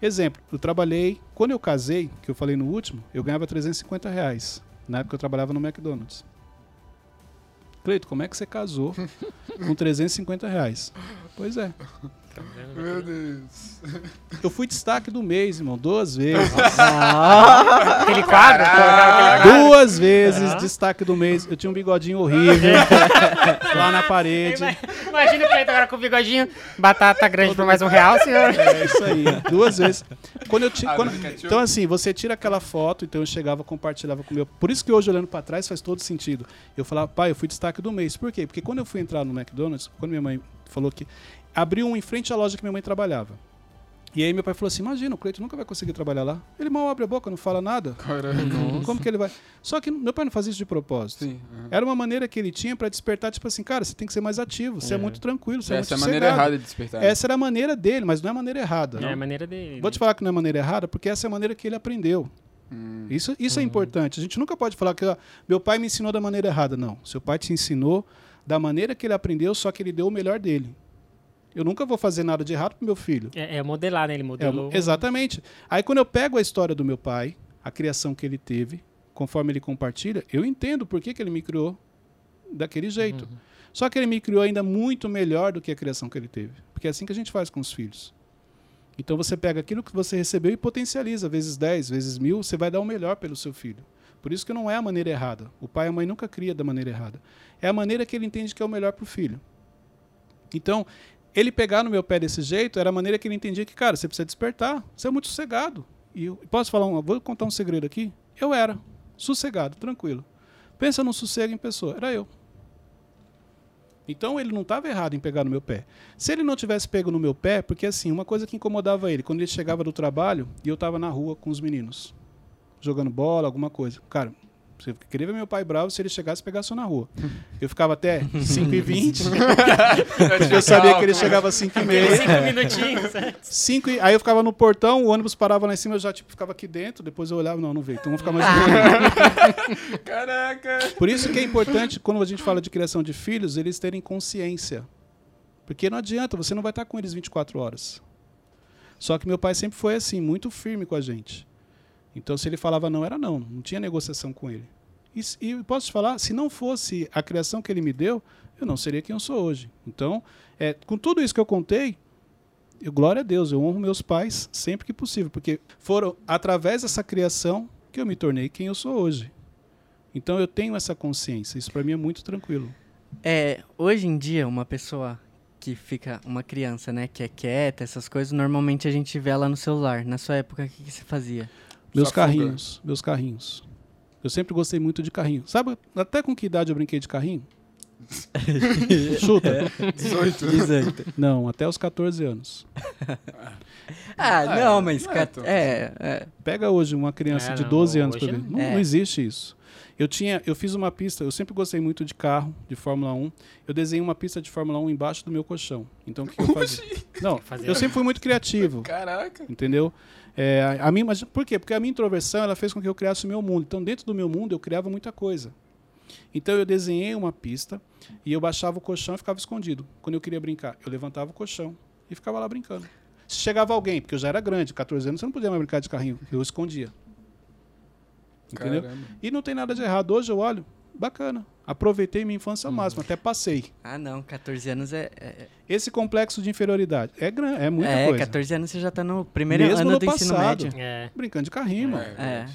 Exemplo, eu trabalhei, quando eu casei, que eu falei no último, eu ganhava 350 reais. Na época eu trabalhava no McDonald's. Cleito, como é que você casou [LAUGHS] com 350 reais? Pois é. Tá vendo? Meu Deus. Eu fui destaque do mês, irmão, duas vezes. [LAUGHS] Aquele quadro? aquele quadro. Duas vezes Ah. destaque do mês. Eu tinha um bigodinho horrível lá na parede. Ima- Imagina o Cleiton agora com o bigodinho, batata grande por mais um real, senhor. É isso aí, duas vezes. Quando eu Ah, quando- então assim, você tira aquela foto, então eu chegava, compartilhava com o meu. Por isso que hoje olhando pra trás faz todo sentido. Eu falava, pai, eu fui destaque do mês. Por quê? Porque quando eu fui entrar no McDonald's, quando minha mãe falou que abriu um em frente à loja que minha mãe trabalhava. E aí meu pai falou assim: "Imagina, o Cleiton nunca vai conseguir trabalhar lá. Ele mal abre a boca, não fala nada. Caramba. Como que ele vai?" Só que meu pai não fazia isso de propósito. Sim. aham. Era uma maneira que ele tinha pra despertar, tipo assim, cara, você tem que ser mais ativo, você é, É. muito tranquilo, você é, Essa é a muito maneira sossegado. errada de despertar. né? Essa era a maneira dele, mas não é a maneira errada. É a maneira dele. Vou te falar que não é a maneira errada, porque essa é a maneira que ele aprendeu. Hum. Isso, isso é importante. A gente nunca pode falar que ó, meu pai me ensinou da maneira errada. Não. Seu pai te ensinou da maneira que ele aprendeu, só que ele deu o melhor dele. Eu nunca vou fazer nada de errado pro meu filho. É, é modelar, né? Ele É, modelou. exatamente. Aí quando eu pego a história do meu pai, a criação que ele teve, conforme ele compartilha, eu entendo por que, que ele me criou daquele jeito. Só que ele me criou ainda muito melhor do que a criação que ele teve. Porque é assim que a gente faz com os filhos. Então você pega aquilo que você recebeu e potencializa, vezes 10, vezes mil, você vai dar o melhor pelo seu filho. Por isso que não é a maneira errada. O pai e a mãe nunca cria da maneira errada. É a maneira que ele entende que é o melhor para o filho. Então, ele pegar no meu pé desse jeito era a maneira que ele entendia que, cara, você precisa despertar. Você é muito sossegado. E eu, posso falar um, vou contar um segredo aqui? Eu era sossegado, tranquilo. Pensa num sossego em pessoa, era eu. Então ele não estava errado em pegar no meu pé. Se ele não tivesse pego no meu pé, porque assim, uma coisa que incomodava ele, quando ele chegava do trabalho e eu estava na rua com os meninos, jogando bola, alguma coisa. Cara, você queria ver meu pai bravo se ele chegasse e pegasse eu na rua. Eu ficava até 5h20, [LAUGHS] eu sabia que ele chegava às 5h30. Cinco minutinhos. é. Cinco e... Aí eu ficava no portão, o ônibus parava lá em cima, eu já tipo, ficava aqui dentro, depois eu olhava, não, não veio, então vamos ficar mais pouquinho. [LAUGHS] Caraca. Por isso que é importante, quando a gente fala de criação de filhos, eles terem consciência. Porque não adianta, você não vai estar com eles 24 horas. Só que meu pai sempre foi assim, muito firme com a gente. Então, se ele falava não, era não. Não tinha negociação com ele. E, e posso te falar, se não fosse a criação que ele me deu, eu não seria quem eu sou hoje. Então, é, com tudo isso que eu contei, eu, glória a Deus, eu honro meus pais sempre que possível, porque foram através dessa criação que eu me tornei quem eu sou hoje. Então eu tenho essa consciência, isso para mim é muito tranquilo. É, hoje em dia, uma pessoa que fica, uma criança, né, que é quieta, essas coisas, normalmente a gente vê ela no celular. Na sua época, o que, que você fazia? Meus carrinhos, meus carrinhos. Eu sempre gostei muito de carrinho. Sabe até com que idade eu brinquei de carrinho? [LAUGHS] Chuta. 18. 18. Não, até os 14 anos. [LAUGHS] Ah, É, não, mas... não é É, é. Pega hoje uma criança É, de não, 12 anos hoje para ver. não. Não, É. não existe isso. Eu tinha, eu fiz uma pista, eu sempre gostei muito de carro, de Fórmula 1. Eu desenhei uma pista de Fórmula 1 embaixo do meu colchão. Então o que, que eu fazia? Não, Fazer- eu sempre fui muito criativo, Caraca. entendeu? É, a, minha, mas por quê? Porque a minha introversão ela fez com que eu criasse o meu mundo. Então dentro do meu mundo eu criava muita coisa. Então eu desenhei uma pista e eu baixava o colchão e ficava escondido. Quando eu queria brincar, eu levantava o colchão e ficava lá brincando. Se chegava alguém, porque eu já era grande, 14 anos, você não podia mais brincar de carrinho, eu escondia. Entendeu? Caramba. E não tem nada de errado. Hoje eu olho, bacana. Aproveitei minha infância ao máximo, até passei. Ah, não, 14 anos é. É, Esse complexo de inferioridade é grande, é muita é coisa. 14 anos você já tá no primeiro Mesmo ano no do ensino passado. médio. É. Brincando de carrinho, mano. É, É.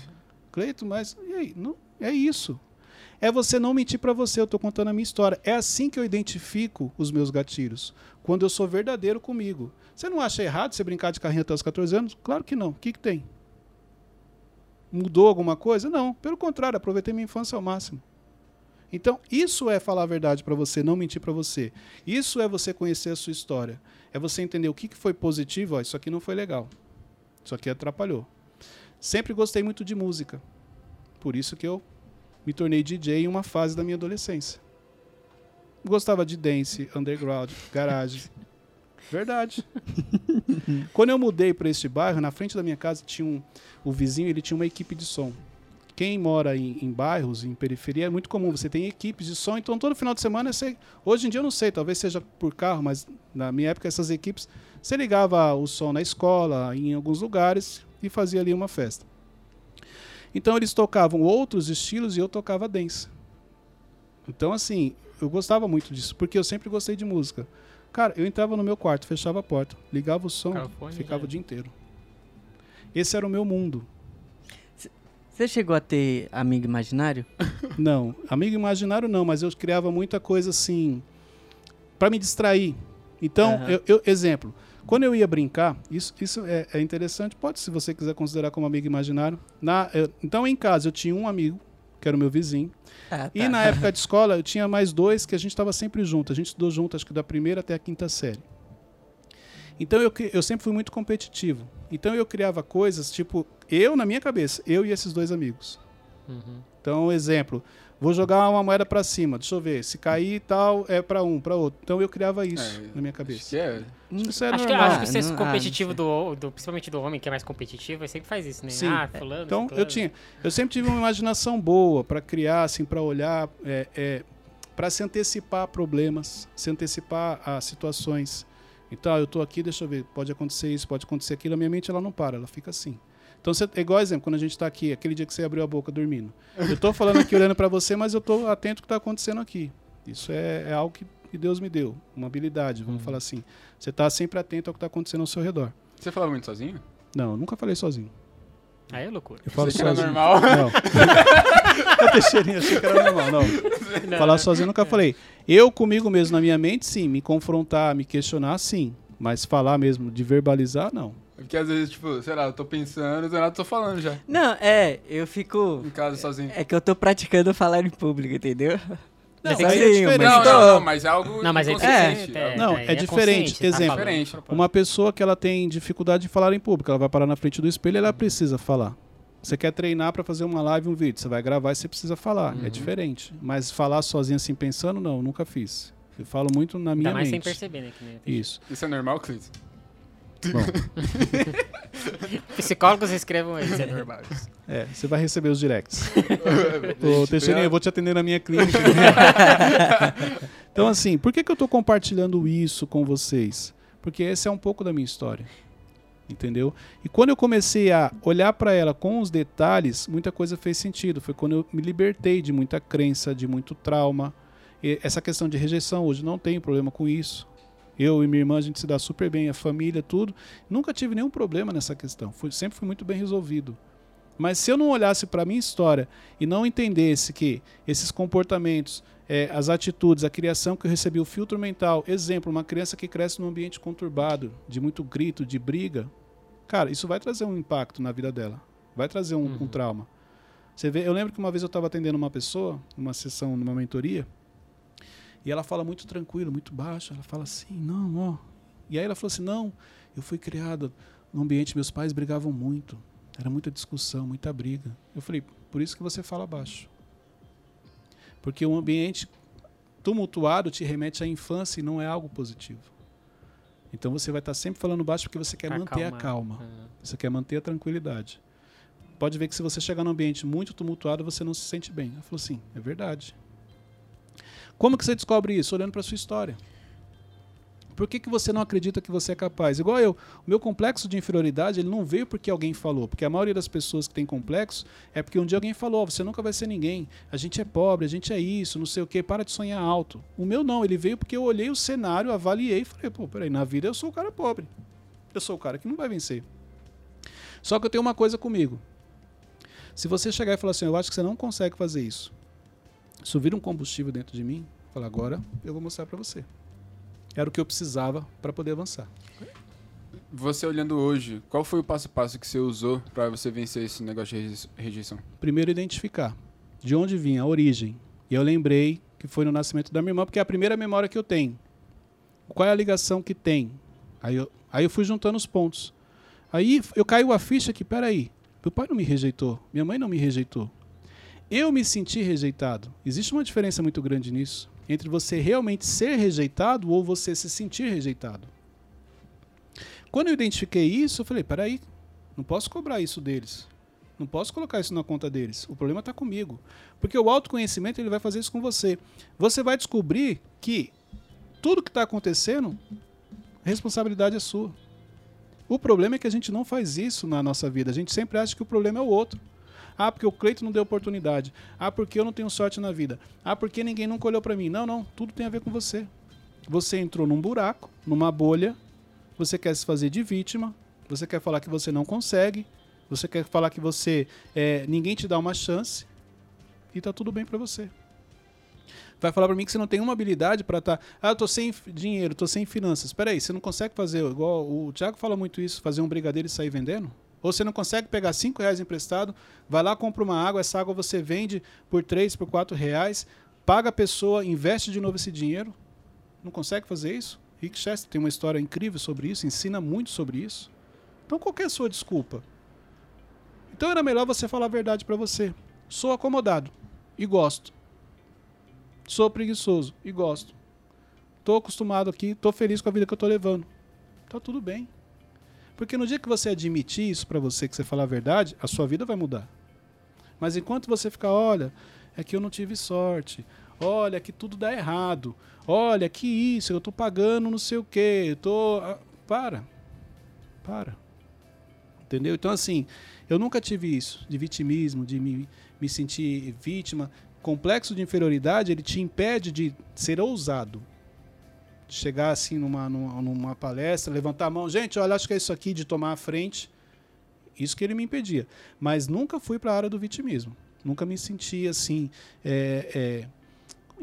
Cleito, mas e aí? Não, é isso. É você não mentir pra você, eu tô contando a minha história. É assim que eu identifico os meus gatilhos. Quando eu sou verdadeiro comigo. Você não acha errado você brincar de carrinho até os 14 anos? Claro que não. O que, que tem? Mudou alguma coisa? Não. Pelo contrário, aproveitei minha infância ao máximo. Então, isso é falar a verdade pra você, não mentir pra você. Isso é você conhecer a sua história. É você entender o que, que foi positivo. Ó, isso aqui não foi legal. Isso aqui atrapalhou. Sempre gostei muito de música. Por isso que eu me tornei DJ em uma fase da minha adolescência. Gostava de dance, underground, garagem. Verdade. [LAUGHS] Quando eu mudei para este bairro, na frente da minha casa tinha um, o vizinho, ele tinha uma equipe de som. Quem mora em, em bairros, em periferia, é muito comum. Você tem equipes de som, então todo final de semana você. Hoje em dia eu não sei, talvez seja por carro, mas na minha época essas equipes, você ligava o som na escola, em alguns lugares e fazia ali uma festa. Então eles tocavam outros estilos e eu tocava dance. Então assim, eu gostava muito disso, porque eu sempre gostei de música. Cara, eu entrava no meu quarto, fechava a porta, ligava o som, ficava já. o dia inteiro. Esse era o meu mundo. Você chegou a ter amigo imaginário? [LAUGHS] Não, amigo imaginário não, mas eu criava muita coisa assim para me distrair. Então, Aham. eu, eu- exemplo, quando eu ia brincar, isso, isso é, é interessante, pode se você quiser considerar como amigo imaginário. Na, eu- então, em casa, eu tinha um amigo, que era o meu vizinho, Ah, e na época de [LAUGHS] escola, eu tinha mais dois que a gente estava sempre junto. A gente estudou junto, acho que da primeira até a quinta série. Então eu, eu sempre fui muito competitivo. Então eu criava coisas, tipo, eu na minha cabeça, eu e esses dois amigos. Uhum. Então, exemplo, vou jogar uma moeda para cima, deixa eu ver, se cair tal é para um, para outro. Então eu criava isso É, na minha Acho cabeça. que é. Isso é Acho que, normal. acho que ah, não competitivo sei. do, do- principalmente do homem, que é mais competitivo, ele sempre faz isso, né? Sim. Ah, fulano, Então ciclano. eu tinha, eu sempre tive uma imaginação boa para criar, assim, para olhar, é, é, para se antecipar a problemas, se antecipar a situações. Então, ah, eu tô aqui, deixa eu ver, pode acontecer isso, pode acontecer aquilo. A minha mente ela não para, ela fica assim. Então, você, é igual exemplo, quando a gente está aqui, aquele dia que você abriu a boca dormindo. [LAUGHS] Eu tô falando aqui olhando para você, mas eu tô atento ao que está acontecendo aqui. Isso é, é algo que, que Deus me deu, uma habilidade, vamos falar assim. Você está sempre atento ao que está acontecendo ao seu redor. Você falava muito sozinho? Não, eu nunca falei sozinho. Aí é loucura. Eu falo sozinho. normal. Não. [LAUGHS] Eu Teixeirinha, achei que era normal. Não. Não, Falar sozinho eu nunca falei. Eu comigo mesmo na minha mente, sim. Me confrontar, me questionar, sim. Mas falar mesmo, de verbalizar, não. Porque às vezes, tipo, sei lá, eu tô pensando, do nada eu tô falando já. Não, é, eu fico. Em casa sozinho. É que eu tô praticando falar em público, entendeu? Não, Mas é é. Não, mas tô- não, não, mas é algo Não, mas é inconsciente, diferente. é. Não, aí é diferente. tá Exemplo. Diferente. Uma pessoa que ela tem dificuldade de falar em público, ela vai parar na frente do espelho e ela precisa falar. Você quer treinar para fazer uma live, um vídeo, você vai gravar e você precisa falar. É Uhum. diferente. Mas falar sozinho assim pensando, não, nunca fiz. Eu falo muito na minha Ainda mais sem perceber, né? Que nem- Isso. Isso é normal, Cleiton? Bom, [LAUGHS] Psicólogos escrevam aí, isso é normal. isso. é, você vai receber os directs. [LAUGHS] Ô, Teixeirinha, eu vou te atender na minha clínica. [LAUGHS] então, assim, por que, que eu estou compartilhando isso com vocês? Porque esse é um pouco da minha história. Entendeu? E quando eu comecei a olhar para ela com os detalhes, muita coisa fez sentido. Foi quando eu me libertei de muita crença, de muito trauma. E essa questão de rejeição, hoje não tenho problema com isso. Eu e minha irmã, a gente se dá super bem, a família, tudo. Nunca tive nenhum problema nessa questão. Sempre fui muito bem resolvido. Mas se eu não olhasse para a minha história e não entendesse que esses comportamentos, eh, as atitudes, a criação que eu recebi, o filtro mental, exemplo, uma criança que cresce num ambiente conturbado, de muito grito, de briga, cara, isso vai trazer um impacto na vida dela, vai trazer um, um trauma. Você vê, eu lembro que uma vez eu estava atendendo uma pessoa, numa sessão, numa mentoria, e ela fala muito tranquilo, muito baixo, ela fala assim, não, ó. E aí ela falou assim, não, eu fui criada num ambiente, meus pais brigavam muito. Era muita discussão, muita briga. Eu falei, por isso que você fala baixo. Porque um ambiente tumultuado te remete à infância e não é algo positivo. Então você vai estar sempre falando baixo porque você quer manter a Acalmar. calma. Ah. Você quer manter a tranquilidade. Pode ver que se você chegar num ambiente muito tumultuado, você não se sente bem. Ela falou assim, é verdade. Como que você descobre isso? Olhando para sua história. Por que, que você não acredita que você é capaz? Igual eu, o meu complexo de inferioridade, ele não veio porque alguém falou. Porque a maioria das pessoas que tem complexo é porque um dia alguém falou, "Ó, você nunca vai ser ninguém. A gente é pobre, a gente é isso, não sei o quê, para de sonhar alto. O meu não, ele veio porque eu olhei o cenário, avaliei e falei, pô, peraí, na vida eu sou o cara pobre. Eu sou o cara que não vai vencer. Só que eu tenho uma coisa comigo. Se você chegar e falar assim, eu acho que você não consegue fazer isso. Vira um combustível dentro de mim, fala, agora eu vou mostrar pra você. Era o que eu precisava para poder avançar. Você olhando hoje, qual foi o passo a passo que você usou pra você vencer esse negócio de reje- rejeição? Primeiro identificar de onde vinha a origem. E eu lembrei que foi no nascimento da minha irmã, porque é a primeira memória que eu tenho. Qual é a ligação que tem? Aí eu, aí eu fui juntando os pontos. Aí eu caiu a ficha que, peraí, meu pai não me rejeitou, minha mãe não me rejeitou. Eu me senti rejeitado. Existe uma diferença muito grande nisso, entre você realmente ser rejeitado ou você se sentir rejeitado. Quando eu identifiquei isso, eu falei, peraí, não posso cobrar isso deles. Não posso colocar isso na conta deles. O problema está comigo. Porque o autoconhecimento ele vai fazer isso com você. Você vai descobrir que tudo que está acontecendo, responsabilidade é sua. O problema é que a gente não faz isso na nossa vida. A gente sempre acha que o problema é o outro. Ah, porque o Cleito não deu oportunidade. Ah, porque eu não tenho sorte na vida. Ah, porque ninguém nunca olhou para mim. Não, não. Tudo tem a ver com você. Você entrou num buraco, numa bolha. Você quer se fazer de vítima. Você quer falar que você não consegue. Você quer falar que você é, ninguém te dá uma chance e tá tudo bem pra você. Vai falar pra mim que você não tem uma habilidade pra estar. ah, eu tô sem dinheiro, tô sem finanças. Espera aí, você não consegue fazer igual o Thiago fala muito isso, fazer um brigadeiro e sair vendendo? Ou você não consegue pegar cinco reais emprestado, vai lá compra uma água, essa água você vende por três, por quatro reais, paga a pessoa, investe de novo esse dinheiro? Não consegue fazer isso? Rick Chester tem uma história incrível sobre isso, ensina muito sobre isso. Então qual é a sua desculpa? Então era melhor você falar a verdade pra você. Sou acomodado e gosto. Sou preguiçoso e gosto. Tô acostumado aqui, tô feliz com a vida que eu tô levando. Tá tudo bem. Porque no dia que você admitir isso pra você, que você falar a verdade, a sua vida vai mudar. Mas enquanto você ficar, olha, é que eu não tive sorte. Olha, que tudo dá errado. Olha, que isso, eu tô pagando não sei o quê. Eu tô. Para. Para. Entendeu? Então, assim, eu nunca tive isso, de vitimismo, de me, me sentir vítima. Complexo de inferioridade, ele te impede de ser ousado. Chegar assim numa, numa, numa palestra, levantar a mão, gente, olha, acho que é isso aqui, de tomar a frente. Isso que ele me impedia. Mas nunca fui para a área do vitimismo. Nunca me senti assim, é, é,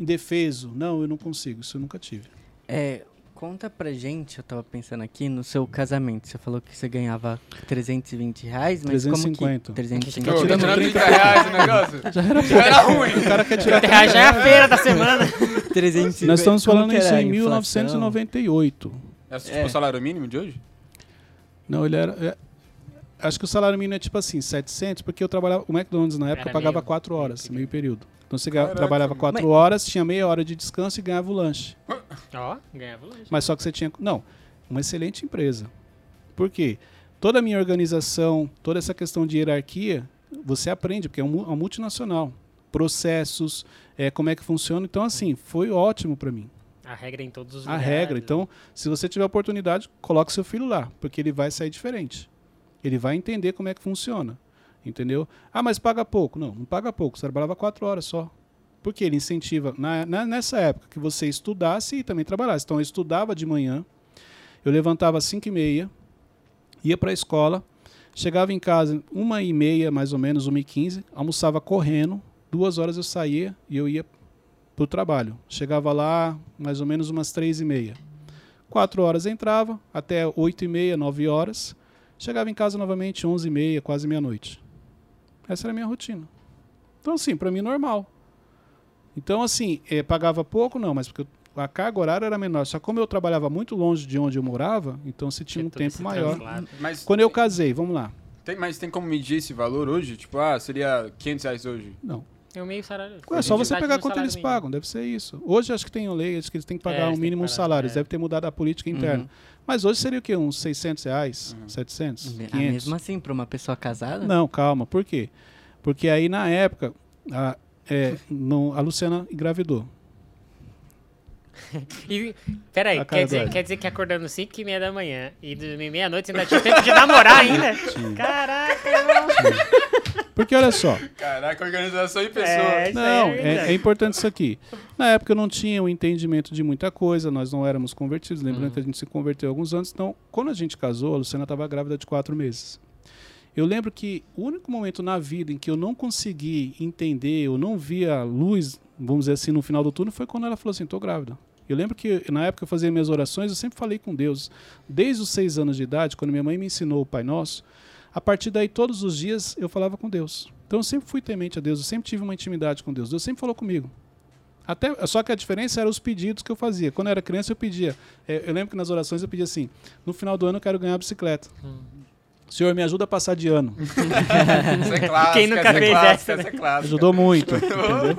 indefeso. Não, eu não consigo. Isso eu nunca tive. É, conta pra gente, eu tava pensando aqui, no seu casamento. Você falou que você ganhava 320 reais, mas 350. como que... 350. Ô, Tá tirando 30 30 reais o negócio? [LAUGHS] Já era, Já era ruim. O cara quer tirar Já já é a feira da semana. [LAUGHS] 350. Nós estamos falando isso em inflação? 1998. É tipo É. o salário mínimo de hoje? Não, ele era. é, acho que o salário mínimo é tipo assim, 700, porque eu trabalhava. O McDonald's na época Era pagava meio- 4 meio horas, meio período. Então você Caraca, trabalhava. 4 Mas- horas, tinha meia hora de descanso e ganhava o lanche. Ó, ganhava lanche. Mas só que você tinha. Não, uma excelente empresa. Por quê? Toda a minha organização, toda essa questão de hierarquia, você aprende, porque é um uma multinacional. Processos, é, como é que funciona. Então, assim, foi ótimo para mim. A regra em todos os A lugares. regra. Então, se você tiver oportunidade, coloque seu filho lá, porque ele vai sair diferente. Ele vai entender como é que funciona. Entendeu? Ah, mas paga pouco. Não, não paga pouco. Você trabalhava quatro horas só. Porque ele incentiva, na, na- nessa época, que você estudasse e também trabalhasse. Então, eu estudava de manhã, eu levantava às cinco e meia, ia para a escola, chegava em casa uma e meia, mais ou menos, uma e quinze, almoçava correndo, duas horas eu saía e eu ia para o trabalho. Chegava lá mais ou menos umas três e meia. Quatro horas entrava, até oito e meia, nove horas. Chegava em casa novamente onze e meia, quase meia-noite. Essa era a minha rotina. Então, assim, para mim, normal. Então, assim, eh, pagava pouco, não, mas porque a carga horária era menor. Só como eu trabalhava muito longe de onde eu morava, então se tinha um tempo maior. Mas Quando eu casei, vamos lá. tem, mas tem como medir esse valor hoje? Tipo, ah, seria 500 reais hoje. Não. É o meio salário. É só você pegar quanto eles mínimo. pagam, deve ser isso. Hoje acho que tem lei, acho que eles têm que É, pagar o têm mínimo que pagar, salário, é. deve ter mudado a política interna. Uhum. Mas hoje seria o quê? Uns 600 reais? 700? Ah, 500? mesmo assim, pra uma pessoa casada? Não, calma, por quê? Porque aí na época a, é, não, a Luciana engravidou. [LAUGHS] E, peraí, quer dizer, quer dizer que acordando 5 e meia da manhã e dormir meia-noite você ainda tinha tempo de namorar ainda? Caraca, irmão. Porque olha só, Caraca, organização em pessoa. É, não, é, verdade. é importante isso aqui. Na época eu não tinha o entendimento de muita coisa, nós não éramos convertidos, lembrando Uhum. que a gente se converteu há alguns anos. Então, quando a gente casou, a Luciana estava grávida de quatro meses. Eu lembro que o único momento na vida em que eu não consegui entender, eu não via a luz, vamos dizer assim, no final do túnel, foi quando ela falou assim: estou grávida. Eu lembro que na época eu fazia minhas orações, eu sempre falei com Deus. Desde os seis anos de idade, quando minha mãe me ensinou o Pai Nosso, a partir daí, todos os dias, eu falava com Deus. Então eu sempre fui temente a Deus, eu sempre tive uma intimidade com Deus. Deus sempre falou comigo. Até, só que a diferença era os pedidos que eu fazia. Quando eu era criança, eu pedia. é, eu lembro que nas orações eu pedia assim: no final do ano eu quero ganhar uma bicicleta. Senhor, me ajuda a passar de ano. [LAUGHS] Isso é clássico, Quem nunca é fez clássica, essa, né? essa é clássica. Ajudou muito. [LAUGHS] entendeu?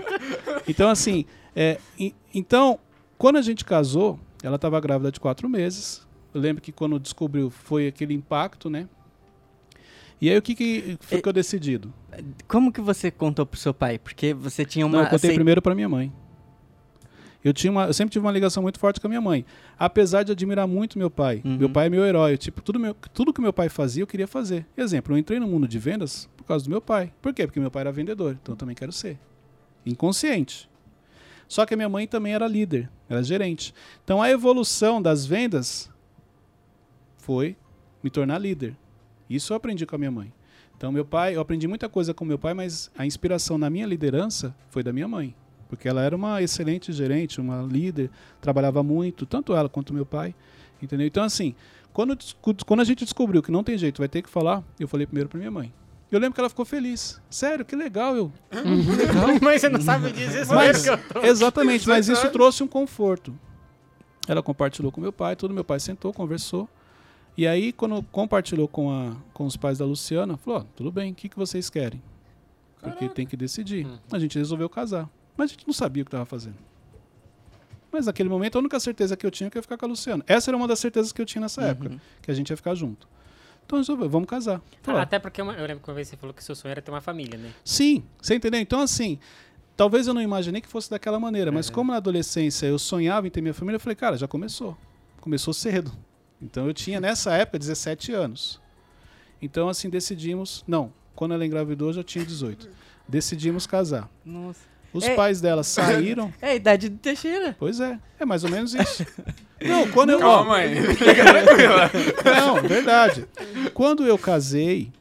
Então, assim, é, e- então, quando a gente casou, ela estava grávida de quatro meses. Eu lembro que quando descobriu foi aquele impacto, né? E aí o que, que ficou decidido? Como que você contou pro seu pai? Porque você tinha uma... Não, eu contei acei- primeiro para minha mãe. Eu, tinha uma, eu sempre tive uma ligação muito forte com a minha mãe. Apesar de admirar muito meu pai. Uhum. Meu pai é meu herói. Tipo, tudo, meu, tudo que meu pai fazia, eu queria fazer. Exemplo, eu entrei no mundo de vendas por causa do meu pai. Por quê? Porque meu pai era vendedor. Então eu também quero ser. Inconsciente. Só que a minha mãe também era líder, era gerente. Então a evolução das vendas foi me tornar líder. Isso eu aprendi com a minha mãe. Então meu pai, eu aprendi muita coisa com meu pai, mas a inspiração na minha liderança foi da minha mãe, porque ela era uma excelente gerente, uma líder, trabalhava muito, tanto ela quanto meu pai, entendeu? Então assim, quando, quando a gente descobriu que não tem jeito, vai ter que falar, eu falei primeiro para minha mãe. Eu lembro que ela ficou feliz. Sério, que legal eu. Legal. [LAUGHS] Mas você não sabe dizer isso Mas, que eu tô. exatamente, mas isso trouxe um conforto. Ela compartilhou com meu pai, tudo. Meu pai sentou, conversou. E aí, quando compartilhou com, a, com os pais da Luciana, falou: ó, tudo bem, o que, que vocês querem? Porque tem que decidir. Uhum. A gente resolveu casar. Mas a gente não sabia o que estava fazendo. Mas naquele momento, a única certeza que eu tinha é que eu ia ficar com a Luciana. Essa era uma das certezas que eu tinha nessa época, que a gente ia ficar junto. Então resolveu, vamos casar. Ó, Até porque uma- eu lembro que uma vez você falou que seu sonho era ter uma família, né? Sim, você entendeu? Então, assim, talvez eu não imaginei que fosse daquela maneira, mas Uhum. como na adolescência eu sonhava em ter minha família, eu falei, cara, já começou. Começou cedo. Então eu tinha nessa época 17 anos. Então, assim, decidimos. Não, quando ela engravidou, eu já tinha 18. Decidimos casar. Nossa. Os É. pais dela saíram. [LAUGHS] É a idade do Teixeira. Pois é, é mais ou menos isso. Não, quando eu. Calma, mãe. [LAUGHS] Fica tranquila. Não, verdade. Quando eu casei,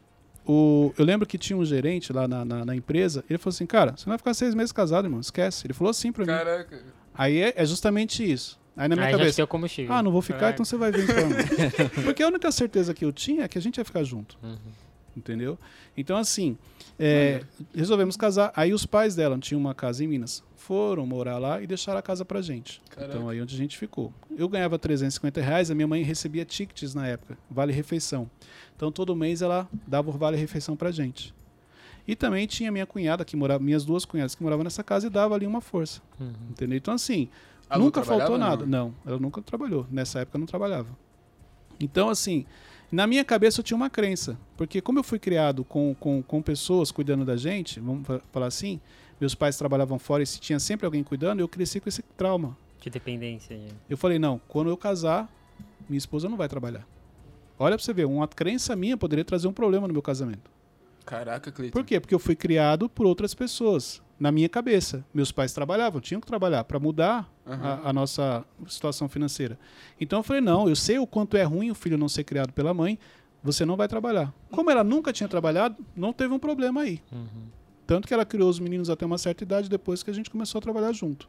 o, eu lembro que tinha um gerente lá na, na, na empresa, ele falou assim, cara, você não vai ficar seis meses casado, irmão, esquece. Ele falou assim pra mim. Caraca. Aí é, é justamente isso. Aí na minha Aí já cabeça, ah, não vou ficar, Ah, então você vai vir então. [LAUGHS] Porque a única certeza que eu tinha é que a gente ia ficar junto. Uhum. Entendeu? Então, assim, é, resolvemos casar. Aí os pais dela tinham uma casa em Minas. Foram morar lá e deixaram a casa pra gente. Caraca. Então, aí onde a gente ficou. Eu ganhava 350 reais, a minha mãe recebia tickets na época, vale refeição. Então, todo mês ela dava o vale refeição pra gente. E também tinha minha cunhada que morava, minhas duas cunhadas que moravam nessa casa e dava ali uma força. Uhum. Entendeu? Então, assim, A Lu nunca faltou nada. Não? ela nunca trabalhou. Nessa época não trabalhava. Então, assim, na minha cabeça eu tinha uma crença. Porque como eu fui criado com, com, com pessoas cuidando da gente, vamos fa- falar assim, meus pais trabalhavam fora e se tinha sempre alguém cuidando, eu cresci com esse trauma. De dependência. né? Eu falei, não, quando eu casar, minha esposa não vai trabalhar. Olha pra você ver, uma crença minha poderia trazer um problema no meu casamento. Caraca, Cleiton. Por quê? Porque eu fui criado por outras pessoas. Na minha cabeça. Meus pais trabalhavam, tinham que trabalhar para mudar Aham. a, a nossa situação financeira. Então eu falei, não, eu sei o quanto é ruim o filho não ser criado pela mãe, você não vai trabalhar. Como ela nunca tinha trabalhado, não teve um problema aí. Uhum. Tanto que ela criou os meninos até uma certa idade depois que a gente começou a trabalhar junto.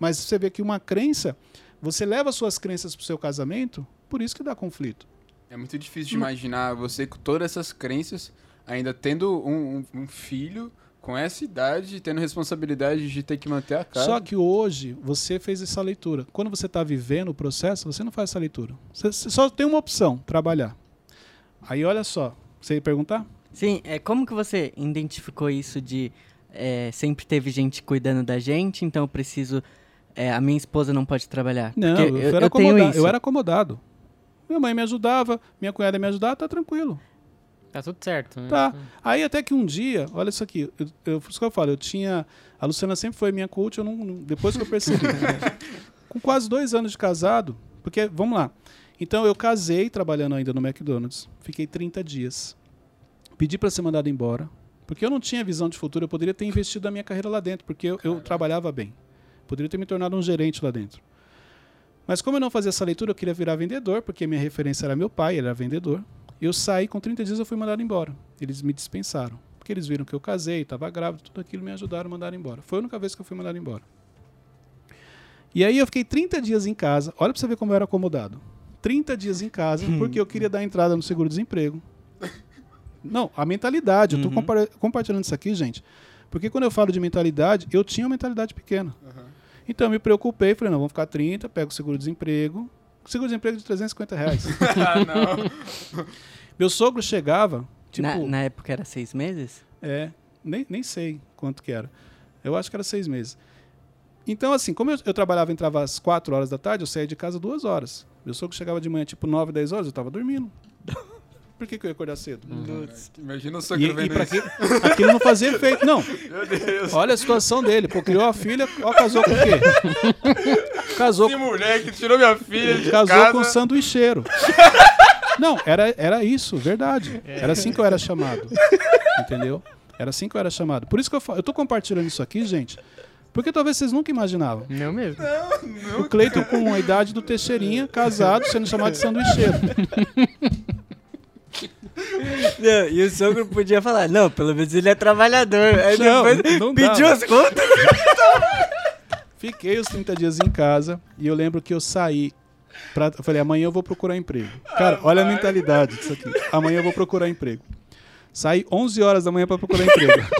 Mas você vê que uma crença, você leva suas crenças pro seu casamento, por isso que dá conflito. É muito difícil de imaginar você com todas essas crenças, ainda tendo um, um- um filho com essa idade, tendo responsabilidade de ter que manter a casa. Só que hoje você fez essa leitura. Quando você está vivendo o processo, você não faz essa leitura. Você, só tem uma opção, trabalhar. Aí olha só, você ia perguntar? Sim, é, como que você identificou isso de é, sempre teve gente cuidando da gente, então eu preciso. é, a minha esposa não pode trabalhar. Não, eu, eu, era eu tenho acomoda- isso. eu era acomodado. Minha mãe me ajudava, minha cunhada me ajudava, tá tranquilo. Tá tudo certo, né? Tá. Aí até que um dia, olha isso aqui, eu, eu, por isso que eu falo, eu tinha. A Luciana sempre foi minha coach, eu não, não- depois que eu percebi. [LAUGHS] com quase dois anos de casado, porque, vamos lá. Então eu casei trabalhando ainda no McDonald's, fiquei 30 dias. Pedi para ser mandado embora, porque eu não tinha visão de futuro, eu poderia ter investido na minha carreira lá dentro, porque eu, eu trabalhava bem. Poderia ter me tornado um gerente lá dentro. Mas como eu não fazia essa leitura, eu queria virar vendedor, porque minha referência era meu pai, ele era vendedor. Eu saí, com 30 dias eu fui mandado embora. Eles me dispensaram. Porque eles viram que eu casei, estava grávida, tudo aquilo me ajudaram a mandar embora. Foi a única vez que eu fui mandado embora. E aí eu fiquei 30 dias em casa. Olha pra você ver como eu era acomodado. 30 dias em casa, porque eu queria dar entrada no seguro-desemprego. Não, a mentalidade. Eu tô Uhum. compa- compartilhando isso aqui, gente. Porque quando eu falo de mentalidade, eu tinha uma mentalidade pequena. Então eu me preocupei, falei, não, vamos ficar 30, pego o seguro-desemprego. Seguro-desemprego de 350 reais. [LAUGHS] ah, não. Meu sogro chegava, tipo... na, na época era seis meses? É, nem, nem sei quanto que era. Eu acho que era seis meses. Então, assim, como eu, eu trabalhava, entrava às quatro horas da tarde, eu saía de casa duas horas. Meu sogro chegava de manhã, tipo, nove, dez horas, eu tava dormindo. Por que, que eu ia acordar cedo? Imagina o E, sogro e vendo pra isso. que, aquilo não fazia efeito. Não, [LAUGHS] Meu Deus. olha a situação dele. Pô, criou a filha, ó, casou com o quê? [LAUGHS] Casou, Esse moleque tirou minha filha de casou casa. com um sanduicheiro. [LAUGHS] Não, era, era isso, verdade. Era assim que eu era chamado. Entendeu? Era assim que eu era chamado. Por isso que eu, eu tô compartilhando isso aqui, gente, porque talvez vocês nunca imaginavam. Não mesmo. O Cleiton com a idade do Teixeirinha, casado, sendo chamado de sanduicheiro. Não, e o sogro podia falar, não, pelo menos ele é trabalhador. Aí Não, depois não pediu dava. as contas. Fiquei os 30 dias em casa e eu lembro que eu saí. Pra, eu falei, amanhã eu vou procurar emprego. Cara, olha a mentalidade disso aqui. Amanhã eu vou procurar emprego. Saí 11 horas da manhã pra procurar emprego. [LAUGHS]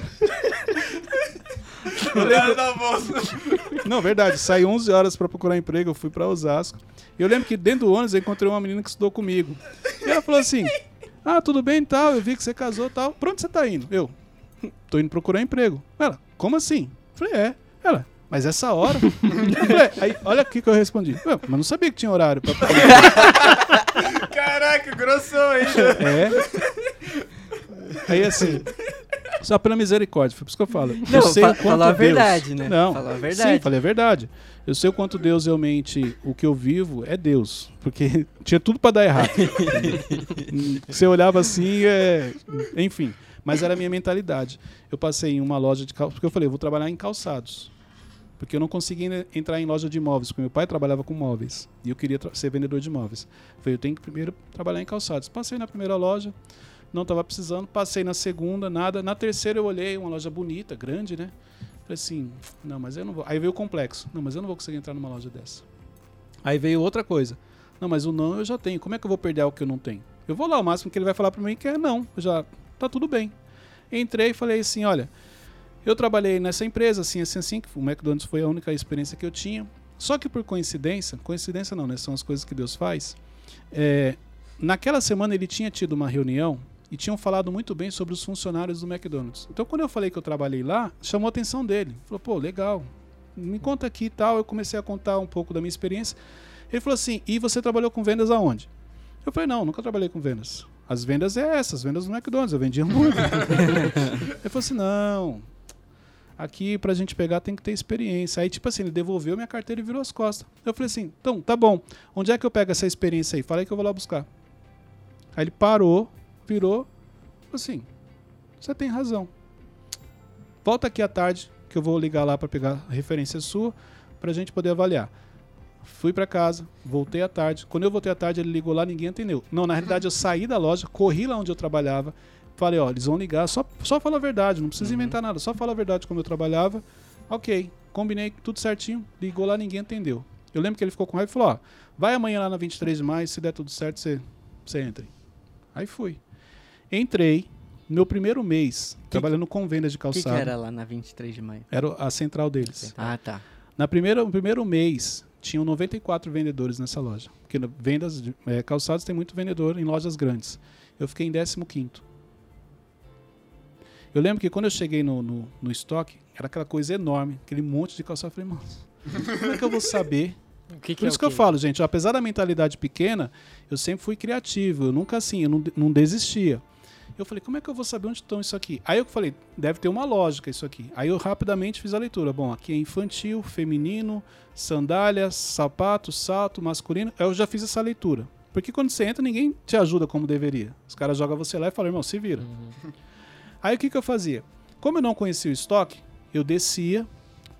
Não, verdade. Saí 11 horas pra procurar emprego, eu fui pra Osasco. E eu lembro que dentro do ônibus eu encontrei uma menina que estudou comigo. E ela falou assim: Ah, tudo bem e tal, eu vi que você casou e tal. Pra onde você tá indo? Eu, tô indo procurar emprego. Ela, como assim? Eu falei, é. Ela, mas essa hora? Eu falei, aí, olha aqui que eu respondi. "Ué, mas não sabia que tinha horário pra. [LAUGHS] Caraca, grossão ainda. É. Aí assim. Só pela misericórdia, foi por isso que eu falo. eu Não, sei fa- o quanto falou a Deus- verdade, né? Não, Falou a verdade. Sim, falei a verdade. Eu sei o quanto Deus realmente, o que eu vivo é Deus. Porque [LAUGHS] tinha tudo pra dar errado. [LAUGHS] Você olhava assim, é... enfim. Mas era a minha mentalidade. Eu passei em uma loja de calçados, porque eu falei, eu vou trabalhar em calçados. Porque eu não conseguia entrar em loja de imóveis, porque meu pai trabalhava com móveis. E eu queria ser vendedor de imóveis. Eu falei, eu tenho que primeiro trabalhar em calçados. Passei na primeira loja, não estava precisando. Passei na segunda, nada. Na terceira eu olhei, uma loja bonita, grande, né? Falei assim, não, mas eu não vou. Aí veio o complexo. Não, mas eu não vou conseguir entrar numa loja dessa. Aí veio outra coisa. Não, mas o não eu já tenho. Como é que eu vou perder algo que eu não tenho? Eu vou lá, o máximo que ele vai falar pra mim que é não. Já tá tudo bem. Entrei e falei assim, olha, eu trabalhei nessa empresa, assim, assim, assim, que o McDonald's foi a única experiência que eu tinha. Só que por coincidência, coincidência não, né? São as coisas que Deus faz. É, naquela semana ele tinha tido uma reunião e tinham falado muito bem sobre os funcionários do McDonald's. Então quando eu falei que eu trabalhei lá, chamou a atenção dele. Falou, pô, legal, me conta aqui e tal. Eu comecei a contar um pouco da minha experiência. Ele falou assim, e você trabalhou com vendas aonde? Eu falei, não, nunca trabalhei com vendas. As vendas é essas, vendas do McDonald's, eu vendia hambúrguer. [LAUGHS] ele falou assim, não, aqui pra gente pegar tem que ter experiência. Aí, tipo assim, ele devolveu minha carteira e virou as costas. Eu falei assim, então, tá bom, onde é que eu pego essa experiência aí? Falei que eu vou lá buscar. Aí ele parou, falou assim, você tem razão. Volta aqui à tarde, que eu vou ligar lá pra pegar a referência sua, pra gente poder avaliar. Fui pra casa, voltei à tarde. Quando eu voltei à tarde, ele ligou lá, ninguém atendeu. Não, na realidade eu saí da loja, corri lá onde eu trabalhava, falei, ó, eles vão ligar, só, só fala a verdade, não precisa inventar nada, só fala a verdade como eu trabalhava. Ok, combinei tudo certinho, ligou lá, ninguém atendeu. Eu lembro que ele ficou com raiva e falou, ó, vai amanhã lá na 23 de maio, se der tudo certo, você, você entra. Aí fui. Entrei, meu primeiro mês, trabalhando com vendas de O que, calçado. que era lá na 23 de maio? Era a central deles. Ah, tá. Na primeira, no primeiro mês, tinham 94 vendedores nessa loja. Porque vendas de é, calçados tem muito vendedor em lojas grandes. Eu fiquei em 15º. Eu lembro que quando eu cheguei no, no, no estoque, era aquela coisa enorme, aquele monte de calçado. Eu falei, mano, como é que eu vou saber? [LAUGHS] O que, que Por é isso que eu falo, gente, apesar da mentalidade pequena, eu sempre fui criativo. Eu nunca assim, eu não, não desistia. Eu falei, como é que eu vou saber onde estão isso aqui? Aí eu falei, deve ter uma lógica isso aqui. Aí eu rapidamente fiz a leitura. Bom, aqui é infantil, feminino, sandálias, sapato, salto, masculino. Aí eu já fiz essa leitura. Porque quando você entra, ninguém te ajuda como deveria. Os caras jogam você lá e falam, irmão, se vira. [LAUGHS] Aí o que, que eu fazia? Como eu não conhecia o estoque, eu descia,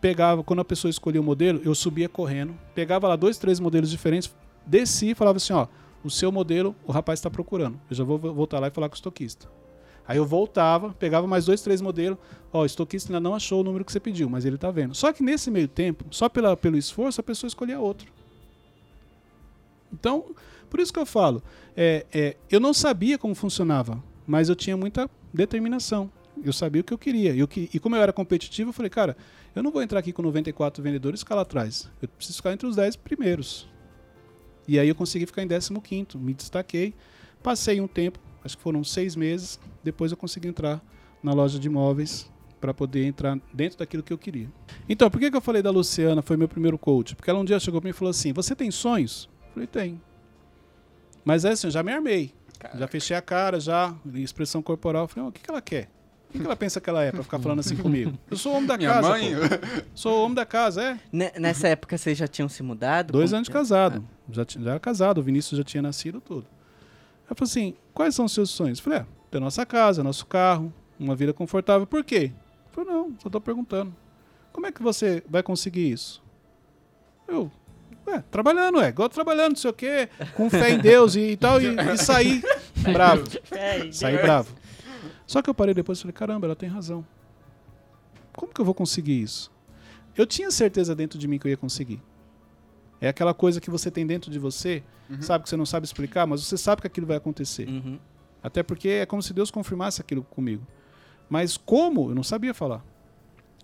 pegava, quando a pessoa escolhia o modelo, eu subia correndo, pegava lá dois, três modelos diferentes, descia e falava assim, ó, o seu modelo o rapaz está procurando. Eu já vou vo- voltar lá e falar com o estoquista. Aí eu voltava, pegava mais dois, três modelos, ó, o estoquista ainda não achou o número que você pediu, mas ele tá vendo. Só que nesse meio tempo, só pela, pelo esforço, a pessoa escolhia outro. Então, por isso que eu falo, é, é, eu não sabia como funcionava, mas eu tinha muita determinação. Eu sabia o que eu queria. E, que- e como eu era competitivo, eu falei, cara, eu não vou entrar aqui com 94 vendedores e ficar lá atrás. Eu preciso ficar entre os 10 primeiros. E aí eu consegui ficar em 15º, me destaquei. Passei um tempo, acho que foram seis meses. Depois eu consegui entrar na loja de imóveis para poder entrar dentro daquilo que eu queria. Então, por que, que eu falei da Luciana, foi meu primeiro coach? Porque ela um dia chegou para mim e falou assim, você tem sonhos? Eu falei, tem. Mas é assim, eu já me armei. Já fechei a cara, já, expressão corporal. Eu falei, "Ó, o que, que ela quer? O que, que ela pensa que ela é pra ficar falando assim comigo? Eu sou o homem da Minha casa. mãe? pô. Sou o homem da casa, é. Ne- Nessa época vocês já tinham se mudado? Dois anos de que- casado. Já, ti- já era casado, o Vinícius já tinha nascido tudo. Eu falei assim: quais são os seus sonhos? Eu falei: é, ter nossa casa, nosso carro, uma vida confortável. Por quê? Eu falei: não, só tô perguntando. Como é que você vai conseguir isso? Eu. É, trabalhando, é, igual trabalhando, não sei o quê, com fé em Deus e, tal, e, e sair [LAUGHS] bravo. É, Saí bravo. Só que eu parei depois e falei, caramba, ela tem razão. Como que eu vou conseguir isso? Eu tinha certeza dentro de mim que eu ia conseguir. É aquela coisa que você tem dentro de você, sabe que você não sabe explicar, mas você sabe que aquilo vai acontecer. Uhum. Até porque é como se Deus confirmasse aquilo comigo. Mas como? Eu não sabia falar.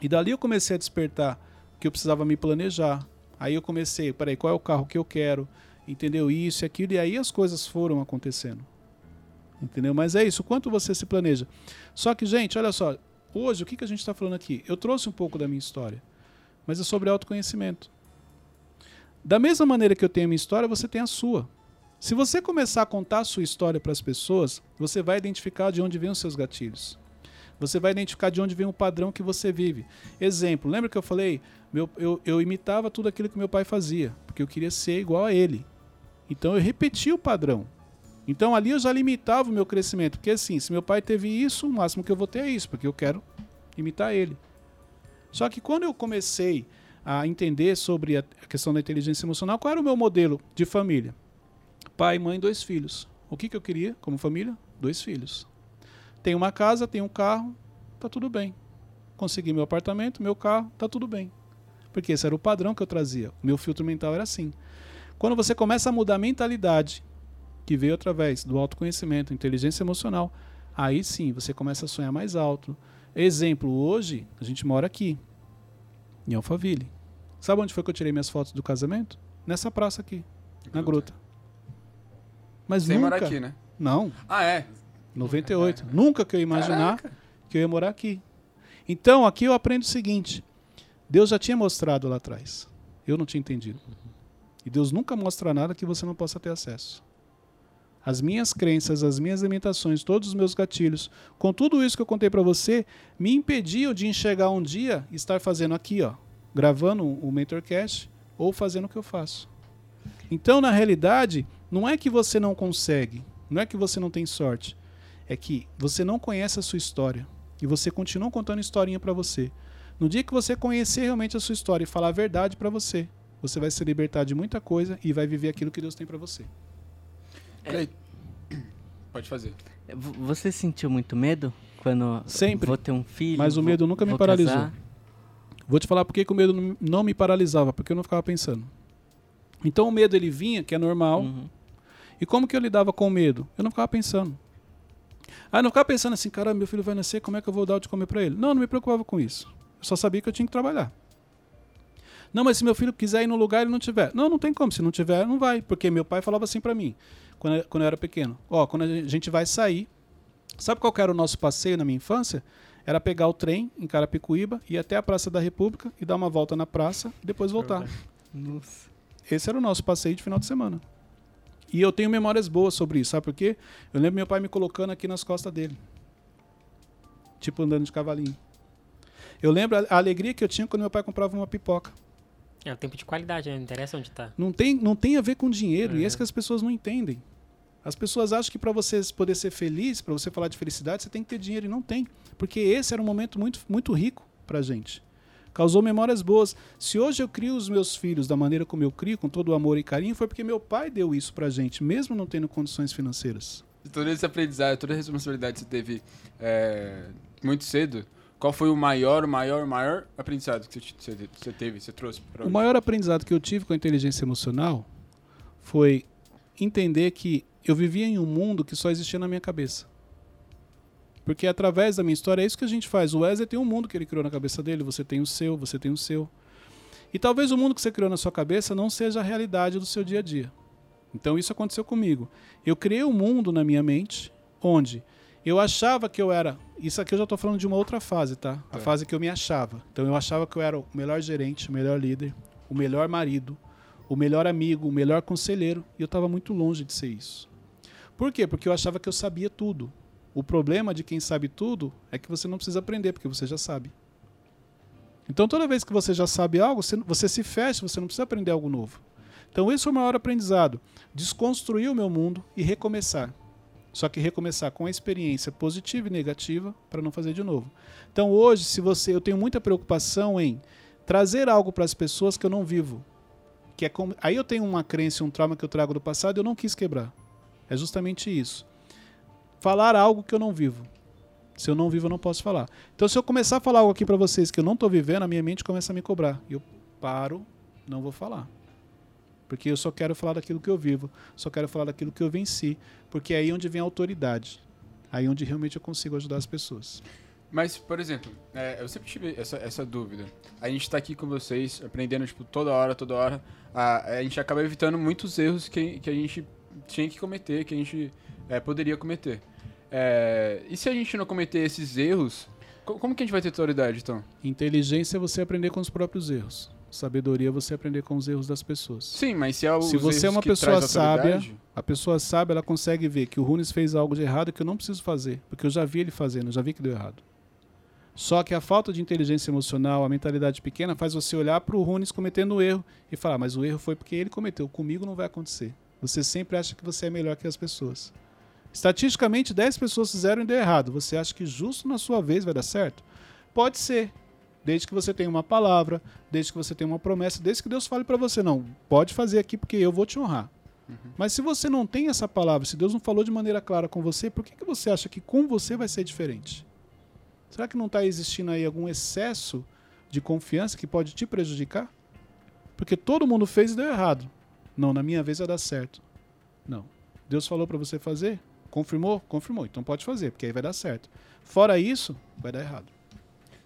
E dali eu comecei a despertar que eu precisava me planejar. Aí eu comecei, peraí, qual é o carro que eu quero? Entendeu? Isso e aquilo. E aí as coisas foram acontecendo. Entendeu? Mas é isso, quanto você se planeja. Só que, gente, olha só. Hoje, o que, que a gente está falando aqui? Eu trouxe um pouco da minha história. Mas é sobre autoconhecimento. Da mesma maneira que eu tenho a minha história, você tem a sua. Se você começar a contar a sua história para as pessoas, você vai identificar de onde vêm os seus gatilhos. Você vai identificar de onde vem o padrão que você vive. Exemplo, lembra que eu falei? Meu, eu, eu imitava tudo aquilo que meu pai fazia, porque eu queria ser igual a ele. Então eu repetia o padrão. Então ali eu já limitava o meu crescimento, porque assim, se meu pai teve isso, o máximo que eu vou ter é isso, porque eu quero imitar ele. Só que quando eu comecei a entender sobre a questão da inteligência emocional, qual era o meu modelo de família? Pai, mãe, dois filhos. O que, que eu queria como família? Dois filhos. Tenho uma casa, tenho um carro, tá tudo bem. Consegui meu apartamento, meu carro, tá tudo bem. Porque esse era o padrão que eu trazia. O meu filtro mental era assim. Quando você começa a mudar a mentalidade, que veio através do autoconhecimento, inteligência emocional, aí sim você começa a sonhar mais alto. Exemplo, hoje a gente mora aqui, em Alphaville. Sabe onde foi que eu tirei minhas fotos do casamento? Nessa praça aqui, na gruta. Mas Sem nunca. morar aqui, né? Não, Ah, é? 98. Nunca que eu ia imaginar que eu ia morar aqui. Então, aqui eu aprendo o seguinte: Deus já tinha mostrado lá atrás. Eu não tinha entendido. E Deus nunca mostra nada que você não possa ter acesso. As minhas crenças, as minhas limitações, todos os meus gatilhos, com tudo isso que eu contei para você, me impediam de enxergar um dia estar fazendo aqui, ó, gravando o Mentorcast ou fazendo o que eu faço. Então, na realidade, não é que você não consegue, não é que você não tem sorte, é que você não conhece a sua história e você continua contando historinha para você. No dia que você conhecer realmente a sua história e falar a verdade para você, você vai se libertar de muita coisa e vai viver aquilo que Deus tem para você. Peraí. Pode fazer. Você sentiu muito medo quando Sempre. vou ter um filho? Mas o vou- medo nunca me paralisou. casar? Vou te falar por que o medo não- me paralisava, porque eu não ficava pensando. Então o medo ele vinha, que é normal, Uhum. E como que eu lidava com o medo? Eu não ficava pensando. Ah, eu não ficava pensando assim, cara, meu filho vai nascer, como é que eu vou dar o de comer para ele? Não, não me preocupava com isso. Eu só sabia que eu tinha que trabalhar. Não, mas se meu filho quiser ir no lugar e ele não tiver. Não, não tem como. Se não tiver, não vai. Porque meu pai falava assim para mim, quando eu, quando eu era pequeno. Ó, quando a gente vai sair, sabe qual que era o nosso passeio na minha infância? era pegar o trem em Carapicuíba, ir até a Praça da República e dar uma volta na praça e depois voltar. Nossa. Esse era o nosso passeio de final de semana. E eu tenho memórias boas sobre isso, sabe por quê? Eu lembro meu pai me colocando aqui nas costas dele. Tipo andando de cavalinho. Eu lembro a alegria que eu tinha quando meu pai comprava uma pipoca. É o tempo de qualidade, né? Não interessa onde tá. Não tem, não tem a ver com dinheiro, e é Uhum. isso que as pessoas não entendem. As pessoas acham que para você poder ser feliz, para você falar de felicidade, você tem que ter dinheiro e não tem, porque esse era um momento muito, muito rico pra gente. Causou memórias boas. Se hoje eu crio os meus filhos da maneira como eu crio, com todo o amor e carinho, foi porque meu pai deu isso pra gente, mesmo não tendo condições financeiras. E todo esse aprendizado, toda a responsabilidade que você teve é, muito cedo, qual foi o maior, maior, maior aprendizado que você, você- teve, você trouxe pra O maior aprendizado que eu tive com a inteligência emocional foi entender que eu vivia em um mundo que só existia na minha cabeça. Porque através da minha história é isso que a gente faz. O Wesley tem um mundo que ele criou na cabeça dele, você tem o seu, você tem o seu. E talvez o mundo que você criou na sua cabeça não seja a realidade do seu dia a dia. Então isso aconteceu comigo. Eu criei um mundo na minha mente onde eu achava que eu era. Isso aqui eu já estou falando de uma outra fase, tá? A Tá. fase que eu me achava. Então eu achava que eu era o melhor gerente, o melhor líder, o melhor marido, o melhor amigo, o melhor conselheiro. E eu estava muito longe de ser isso. Por quê? Porque eu achava que eu sabia tudo. O problema de quem sabe tudo é que você não precisa aprender, porque você já sabe. Então toda vez que você já sabe algo, você, se fecha, você não precisa aprender algo novo. Então esse foi o maior aprendizado. Desconstruir o meu mundo e recomeçar. Só que recomeçar com a experiência positiva e negativa para não fazer de novo. Então hoje, se você, eu tenho muita preocupação em trazer algo para as pessoas que eu não vivo. Que é como, aí eu tenho uma crença, um trauma que eu trago do passado e eu não quis quebrar. É justamente isso. Falar algo que eu não vivo. Se eu não vivo, eu não posso falar. Então, se eu começar a falar algo aqui para vocês que eu não estou vivendo, a minha mente começa a me cobrar. E eu paro, não vou falar. Porque eu só quero falar daquilo que eu vivo, só quero falar daquilo que eu venci, porque é aí onde vem a autoridade. Aí onde realmente eu consigo ajudar as pessoas. Mas, por exemplo, é, eu sempre tive essa, essa dúvida. A gente tá aqui com vocês, aprendendo, tipo, toda hora, toda hora. A, a gente acaba evitando muitos erros que, que a gente tinha que cometer, que a gente é, poderia cometer. É, e se a gente não cometer esses erros, co- como que a gente vai ter autoridade, então? Inteligência é você aprender com os próprios erros. Sabedoria é você aprender com os erros das pessoas. Sim, mas se é o Se você é uma pessoa sábia, a pessoa sábia, ela consegue ver que o Runes fez algo de errado que eu não preciso fazer, porque eu já vi ele fazendo, eu já vi que deu errado. Só que a falta de inteligência emocional, a mentalidade pequena, faz você olhar para o Runes cometendo um erro e falar, mas o erro foi porque ele cometeu, comigo não vai acontecer. Você sempre acha que você é melhor que as pessoas. Estatisticamente, 10 pessoas fizeram e deu errado. Você acha que justo na sua vez vai dar certo? Pode ser. Desde que você tenha uma palavra, desde que você tenha uma promessa, desde que Deus fale para você, não, pode fazer aqui porque eu vou te honrar. Mas se você não tem essa palavra, se Deus não falou de maneira clara com você, por que, que você acha que com você vai ser diferente? Será que não está existindo aí algum excesso de confiança que pode te prejudicar? Porque todo mundo fez e deu errado. Não, na minha vez vai dar certo. Não. Deus falou para você fazer? Confirmou? Confirmou. Então pode fazer, porque aí vai dar certo. Fora isso, vai dar errado.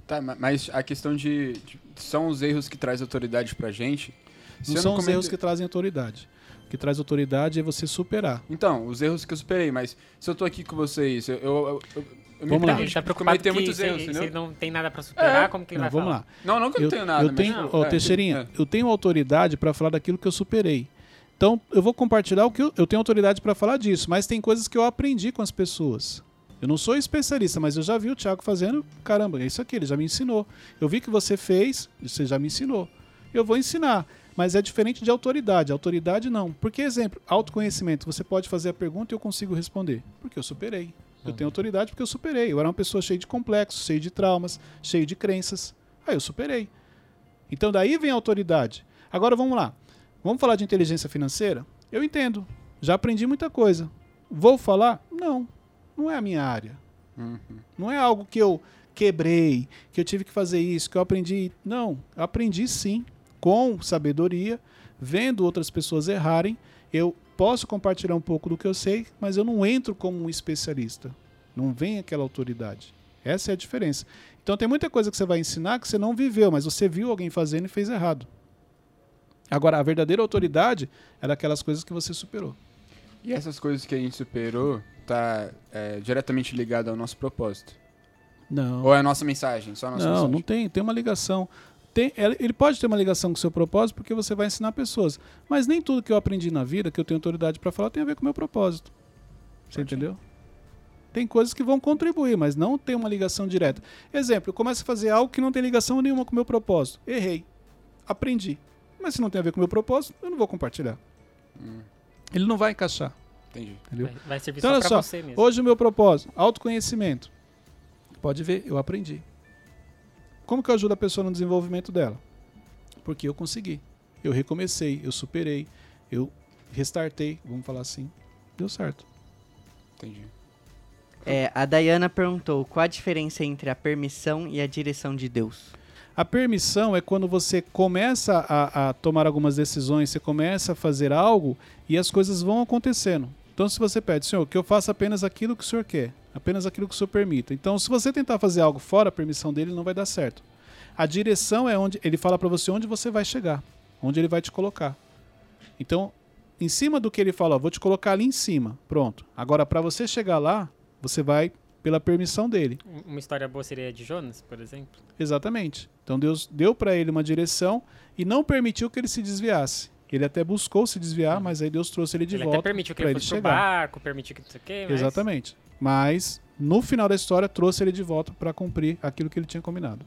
Tá, ma- mas a questão de, de- São os erros que traz autoridade pra gente. Se Não eu são os comete- erros que trazem autoridade. O que traz autoridade é você superar. Então, os erros que eu superei, mas se eu tô aqui com vocês, eu, eu, eu, eu, eu me Vamos lá. Ele tá preocupado cometer que muitos se, erros, se ele não tem nada pra superar, É. como que ele Não, vai vamos falar? lá. Não, não que eu, não tenho nada, eu mas tenho, não, ó, é, Teixeirinha, é. eu tenho autoridade para falar daquilo que eu superei. Então, eu vou compartilhar o que eu, eu tenho autoridade para falar disso, mas tem coisas que eu aprendi com as pessoas. Eu não sou especialista, mas eu já vi o Thiago fazendo, caramba, é isso aqui, ele já me ensinou. Eu vi que você fez, você já me ensinou. Eu vou ensinar, mas é diferente de autoridade. Autoridade não. Porque, exemplo, autoconhecimento, você pode fazer a pergunta e eu consigo responder. Porque eu superei. Eu tenho autoridade porque eu superei. Eu era uma pessoa cheia de complexos, cheia de traumas, cheia de crenças. Aí eu superei. Então daí vem a autoridade. Agora vamos lá. Vamos falar de inteligência financeira? Eu entendo. Já aprendi muita coisa. Vou falar? Não. Não é a minha área. Uhum. Não é algo que eu quebrei, que eu tive que fazer isso, que eu aprendi. Não. Aprendi sim, com sabedoria, vendo outras pessoas errarem. Eu posso compartilhar um pouco do que eu sei, mas eu não entro como um especialista. Não vem aquela autoridade. Essa é a diferença. Então tem muita coisa que você vai ensinar que você não viveu, mas você viu alguém fazendo e fez errado. Agora, a verdadeira autoridade é daquelas coisas que você superou. E essas coisas que a gente superou tá é, diretamente ligado ao nosso propósito. Não. Ou é a nossa mensagem? Só a nossa Não, mensagem? não tem. Tem uma ligação. Tem, ele ele pode ter uma ligação com o seu propósito porque você vai ensinar pessoas. Mas nem tudo que eu aprendi na vida, que eu tenho autoridade para falar, tem a ver com o meu propósito. Você entendeu? Tem coisas que vão contribuir, mas não tem uma ligação direta. Exemplo, eu começo a fazer algo que não tem ligação nenhuma com o meu propósito. Errei. Aprendi. Mas se não tem a ver com o meu propósito, eu não vou compartilhar. Hum, Ele não vai encaixar. entendi. Entendeu? Vai, vai servir Então, só pra só, você mesmo. Hoje o meu propósito, autoconhecimento. Pode ver, eu aprendi. Como que eu ajudo a pessoa no desenvolvimento dela? Porque eu consegui. Eu recomecei, eu superei, eu restartei, vamos falar assim. Deu certo. Entendi. É, a Dayana perguntou qual a diferença entre a permissão e a direção de Deus. A permissão é quando você começa a, a tomar algumas decisões, você começa a fazer algo e as coisas vão acontecendo. Então, se você pede, Senhor, que eu faça apenas aquilo que o Senhor quer, apenas aquilo que o Senhor permita. Então, se você tentar fazer algo fora a permissão dele, não vai dar certo. A direção é onde ele fala para você onde você vai chegar, onde ele vai te colocar. Então, em cima do que ele fala, ó, vou te colocar ali em cima, pronto. Agora, para você chegar lá, você vai pela permissão dele. Um- Uma história boa seria a de Jonas, por exemplo. Exatamente. Então Deus deu para ele uma direção e não permitiu que ele se desviasse. Ele até buscou se desviar, mas aí Deus trouxe ele de ele volta. até permitiu que ele ele fosse pro barco, permitiu que não sei o quê, mas... Exatamente. Mas no final da história trouxe ele de volta para cumprir aquilo que ele tinha combinado.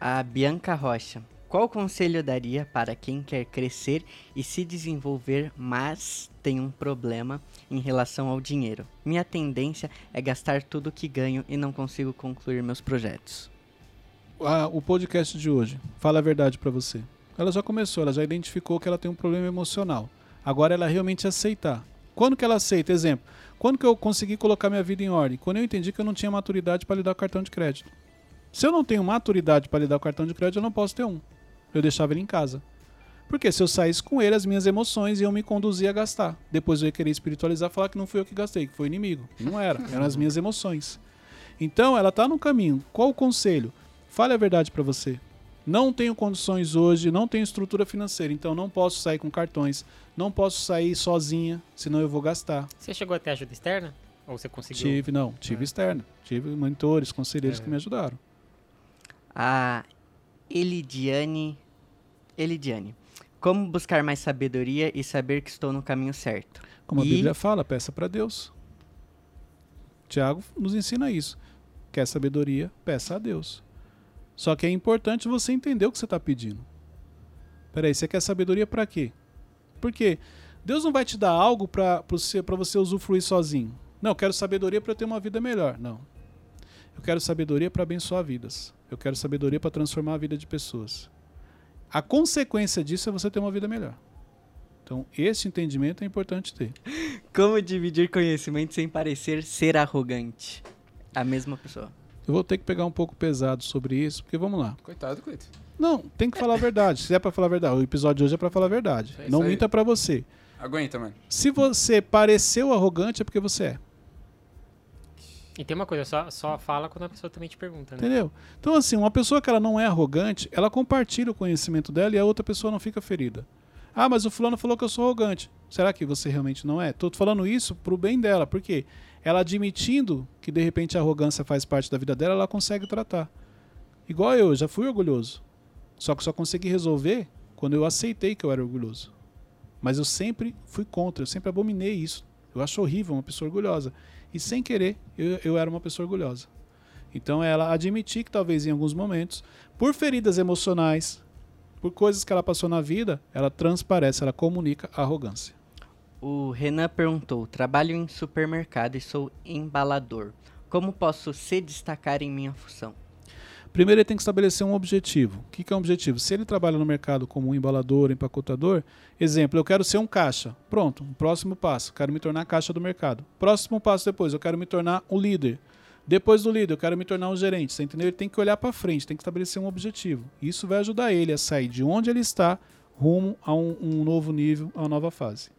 A Bianca Rocha. Qual conselho daria para quem quer crescer e se desenvolver, mas tem um problema em relação ao dinheiro? Minha tendência é gastar tudo que ganho e não consigo concluir meus projetos. Ah, o podcast de hoje, fala a verdade para você. Ela já começou, ela já identificou que ela tem um problema emocional. Agora ela realmente aceitar. Quando que ela aceita? Exemplo, quando que eu consegui colocar minha vida em ordem? Quando eu entendi que eu não tinha maturidade para lidar com cartão de crédito. Se eu não tenho maturidade para lidar com cartão de crédito, eu não posso ter um. Eu deixava ele em casa. Porque se eu saísse com ele, as minhas emoções iam me conduzir a gastar. Depois eu ia querer espiritualizar e falar que não fui eu que gastei, que foi o inimigo. Não era, eram as minhas emoções. Então ela está no caminho. Qual o conselho? Fale a verdade para você. Não tenho condições hoje, não tenho estrutura financeira, então não posso sair com cartões, não posso sair sozinha, senão eu vou gastar. Você chegou até ajuda externa? Ou você conseguiu? Tive, não, tive É. externa, tive mentores, conselheiros É. que me ajudaram. A Elidiane. Elidiane. Como buscar mais sabedoria e saber que estou no caminho certo? Como a E- Bíblia fala, peça para Deus. Tiago nos ensina isso. Quer sabedoria, peça a Deus. Só que é importante você entender o que você está pedindo. Peraí, você quer sabedoria para quê? Porque Deus não vai te dar algo para você, pra você usufruir sozinho. Não, eu quero sabedoria para ter uma vida melhor. Não. Eu quero sabedoria para abençoar vidas. Eu quero sabedoria para transformar a vida de pessoas. A consequência disso é você ter uma vida melhor. Então, esse entendimento é importante ter. Como dividir conhecimento sem parecer ser arrogante? A mesma pessoa. Eu vou ter que pegar um pouco pesado sobre isso, porque vamos lá. Coitado, Cleiton. Não, tem que falar a verdade. Se é pra falar a verdade, o episódio de hoje é pra falar a verdade. É Não aí. minta pra você. Aguenta, mano. Se você pareceu arrogante, é porque você é. E tem uma coisa, só, só fala quando a pessoa também te pergunta, né? Entendeu? Então, assim, uma pessoa que ela não é arrogante, ela compartilha o conhecimento dela e a outra pessoa não fica ferida. Ah, mas o fulano falou que eu sou arrogante. Será que você realmente não é? Tô falando isso pro bem dela, porque ela admitindo que de repente a arrogância faz parte da vida dela, ela consegue tratar. Igual eu, já fui orgulhoso. Só que só consegui resolver quando eu aceitei que eu era orgulhoso. Mas eu sempre fui contra, eu sempre abominei isso. Eu acho horrível uma pessoa orgulhosa. E sem querer, eu, eu era uma pessoa orgulhosa. Então ela admitir que talvez em alguns momentos, por feridas emocionais, por coisas que ela passou na vida, ela transparece, ela comunica arrogância. O Renan perguntou: Trabalho em supermercado e sou embalador. Como posso se destacar em minha função? Primeiro ele tem que estabelecer um objetivo. O que que é um objetivo? Se ele trabalha no mercado como um embalador, empacotador, exemplo, eu quero ser um caixa. Pronto, um próximo passo, quero me tornar caixa do mercado. Próximo passo depois, eu quero me tornar um líder. Depois do líder, eu quero me tornar um gerente. Você entendeu? Ele tem que olhar para frente, tem que estabelecer um objetivo. Isso vai ajudar ele a sair de onde ele está rumo a um, um novo nível, a uma nova fase.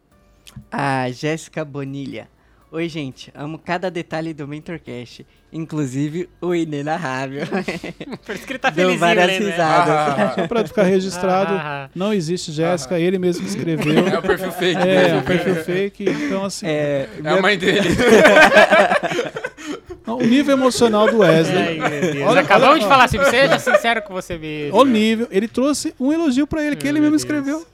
A Jéssica Bonilha. Oi, gente. Amo cada detalhe do MentorCast, inclusive o inenarrável. [LAUGHS] Por isso que ele tá Deu felizinho várias ali, né? risadas. Só para ficar registrado, Ah, ah, não existe Jéssica, ele mesmo escreveu. É o perfil fake. É, né? o perfil fake, então assim. É, É a mãe dele. [LAUGHS] Não, o nível emocional do Wesley. Ai. Olha- Acabamos olha- de falar assim, seja sincero com você mesmo. O nível. Ele trouxe um elogio pra ele, que ele Meu mesmo Deus. escreveu.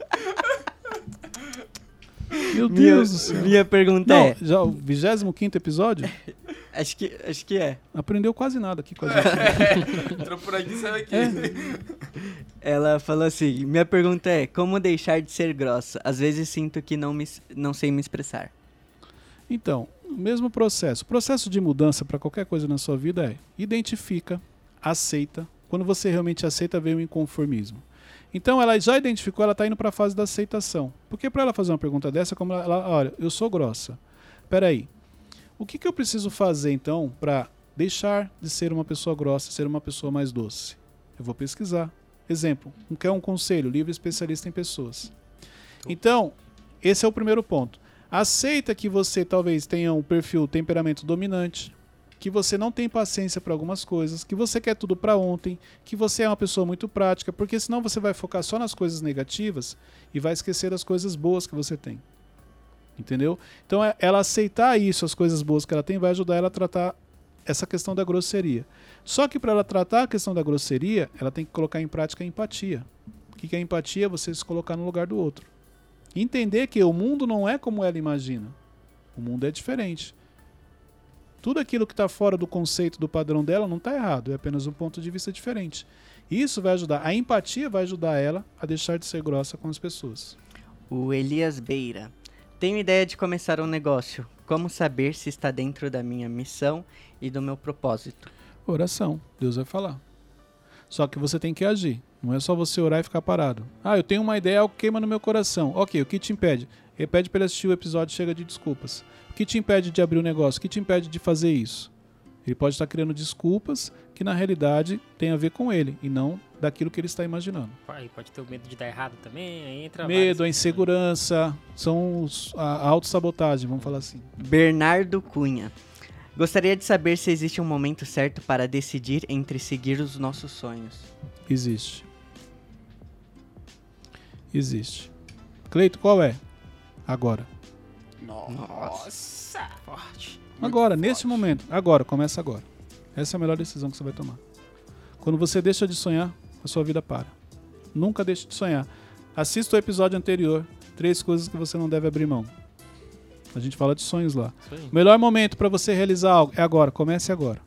Meu Minha, Deus do céu. minha pergunta Não, é. já o 25 episódio? [LAUGHS] Acho que, acho que é. Aprendeu quase nada aqui com a gente. [LAUGHS] Entrou por aqui, saiu aqui. É. Ela falou assim: minha pergunta é: como deixar de ser grossa? Às vezes sinto que não, me, não sei me expressar. Então, o mesmo processo. O processo de mudança para qualquer coisa na sua vida é identifica, aceita. Quando você realmente aceita, vem o inconformismo. Então, ela já identificou, ela está indo para a fase da aceitação. Porque para ela fazer uma pergunta dessa, como ela, ela- olha, eu sou grossa. Peraí, o que, que eu preciso fazer então para deixar de ser uma pessoa grossa ser uma pessoa mais doce? Eu vou pesquisar. Exemplo, quer um conselho, livre especialista em pessoas. Então, esse é o primeiro ponto. Aceita que você talvez tenha um perfil temperamento dominante, que você não tem paciência para algumas coisas, que você quer tudo para ontem, que você é uma pessoa muito prática, porque senão você vai focar só nas coisas negativas e vai esquecer das coisas boas que você tem. Entendeu? Então, é- ela aceitar isso, as coisas boas que ela tem, vai ajudar ela a tratar essa questão da grosseria. Só que para ela tratar a questão da grosseria, ela tem que colocar em prática a empatia. O que que é empatia? Você se colocar no lugar do outro. Entender que o mundo não é como ela imagina. O mundo é diferente. Tudo aquilo que está fora do conceito, do padrão dela, não está errado. É apenas um ponto de vista diferente. Isso vai ajudar. A empatia vai ajudar ela a deixar de ser grossa com as pessoas. O Elias Beira. Tenho ideia de começar um negócio. Como saber se está dentro da minha missão e do meu propósito? Oração. Deus vai falar. Só que você tem que agir. Não é só você orar e ficar parado. Ah, eu tenho uma ideia, algo queima no meu coração. Ok, o que te impede? Repete para ele assistir o episódio Chega de Desculpas. O que te impede de abrir o negócio? O que te impede de fazer isso? Ele pode estar criando desculpas que na realidade tem a ver com ele e não daquilo que ele está imaginando. Aí pode ter o medo de dar errado também, aí entra Medo, a insegurança, são os- a a autossabotagem, vamos falar assim. Bernardo Cunha. Gostaria de saber se existe um momento certo para decidir entre seguir os nossos sonhos. Existe. Existe. Cleito, qual é? Agora. Nossa. Forte. Agora, Muito nesse forte. momento. Agora, começa agora. Essa é a melhor decisão que você vai tomar. Quando você deixa de sonhar, a sua vida para. Nunca deixe de sonhar. Assista o episódio anterior. Três coisas que você não deve abrir mão. A gente fala de sonhos lá. O melhor momento para você realizar algo é agora. Comece agora.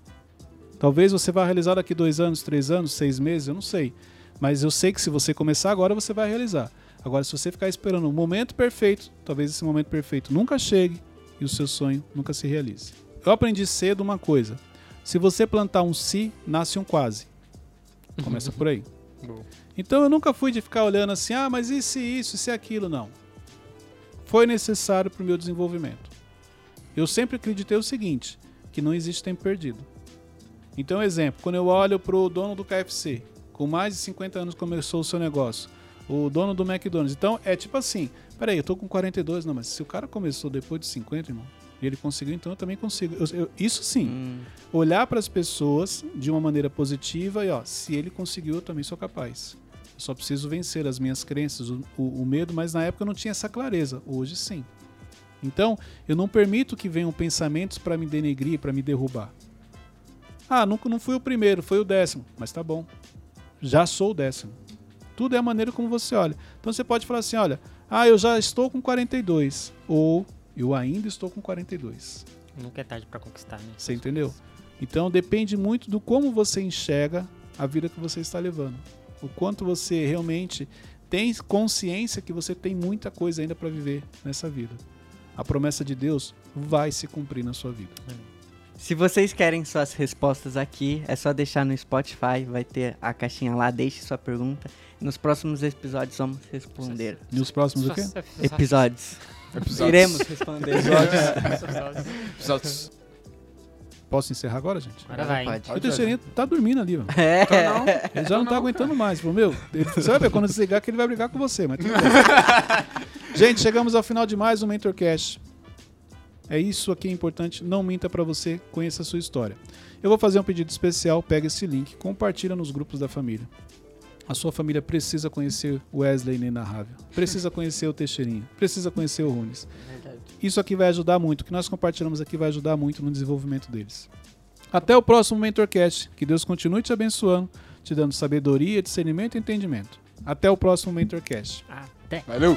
Talvez você vá realizar daqui dois anos, três anos, seis meses, eu não sei. Mas eu sei que se você começar agora, você vai realizar. Agora, se você ficar esperando o momento perfeito, talvez esse momento perfeito nunca chegue e o seu sonho nunca se realize. Eu aprendi cedo uma coisa. Se você plantar um si, nasce um quase. Começa por aí. [LAUGHS] Então eu nunca fui de ficar olhando assim, ah, mas e se isso, e se aquilo, não. Foi necessário para o meu desenvolvimento. Eu sempre acreditei o seguinte, que não existe tempo perdido. Então, exemplo, quando eu olho para o dono do KFC, com mais de 50 anos começou o seu negócio, o dono do McDonald's. Então, é tipo assim, peraí, eu tô com 42, não, mas se o cara começou depois de 50, irmão, e ele conseguiu, então eu também consigo. Eu- eu- isso sim, Hum, olhar para as pessoas de uma maneira positiva e ó, se ele conseguiu, eu também sou capaz. Eu só preciso vencer as minhas crenças, o, o- o medo, mas na época eu não tinha essa clareza. Hoje sim. Então, eu não permito que venham pensamentos para me denegrir, para me derrubar. Ah, nunca não fui o primeiro, foi o décimo, mas tá bom. Já sou o décimo. Tudo é a maneira como você olha. Então você pode falar assim, olha, ah, eu já estou com 42 ou eu ainda estou com 42. Nunca é tarde pra conquistar, né? Você entendeu? Então depende muito do como você enxerga a vida que você está levando. O quanto você realmente tem consciência que você tem muita coisa ainda para viver nessa vida. A promessa de Deus vai se cumprir na sua vida. Se vocês querem suas respostas aqui, é só deixar no Spotify, vai ter a caixinha lá, deixe sua pergunta. Nos próximos episódios vamos responder. E os próximos o quê? Episódios. Episódios. Iremos responder. [LAUGHS] Episódios. Posso encerrar agora, gente? Agora vai. Pode. O Teixeirinha tá dormindo ali, mano. É. Não. Ele já não tá aguentando mais. Falou, meu, ele- ver quando desligar que ele vai brigar com você, mas tudo bem. [LAUGHS] Gente, chegamos ao final de mais um Mentorcast. É isso aqui é importante, não minta pra você, conheça a sua história. Eu vou fazer um pedido especial, pega esse link, compartilha nos grupos da família. A sua família precisa conhecer o Wesley Inenarrável, precisa conhecer o Teixeirinha, precisa conhecer o Runes. Isso aqui vai ajudar muito, o que nós compartilhamos aqui vai ajudar muito no desenvolvimento deles. Até o próximo Mentorcast. Que Deus continue te abençoando, te dando sabedoria, discernimento e entendimento. Até o próximo Mentorcast. Até. Valeu!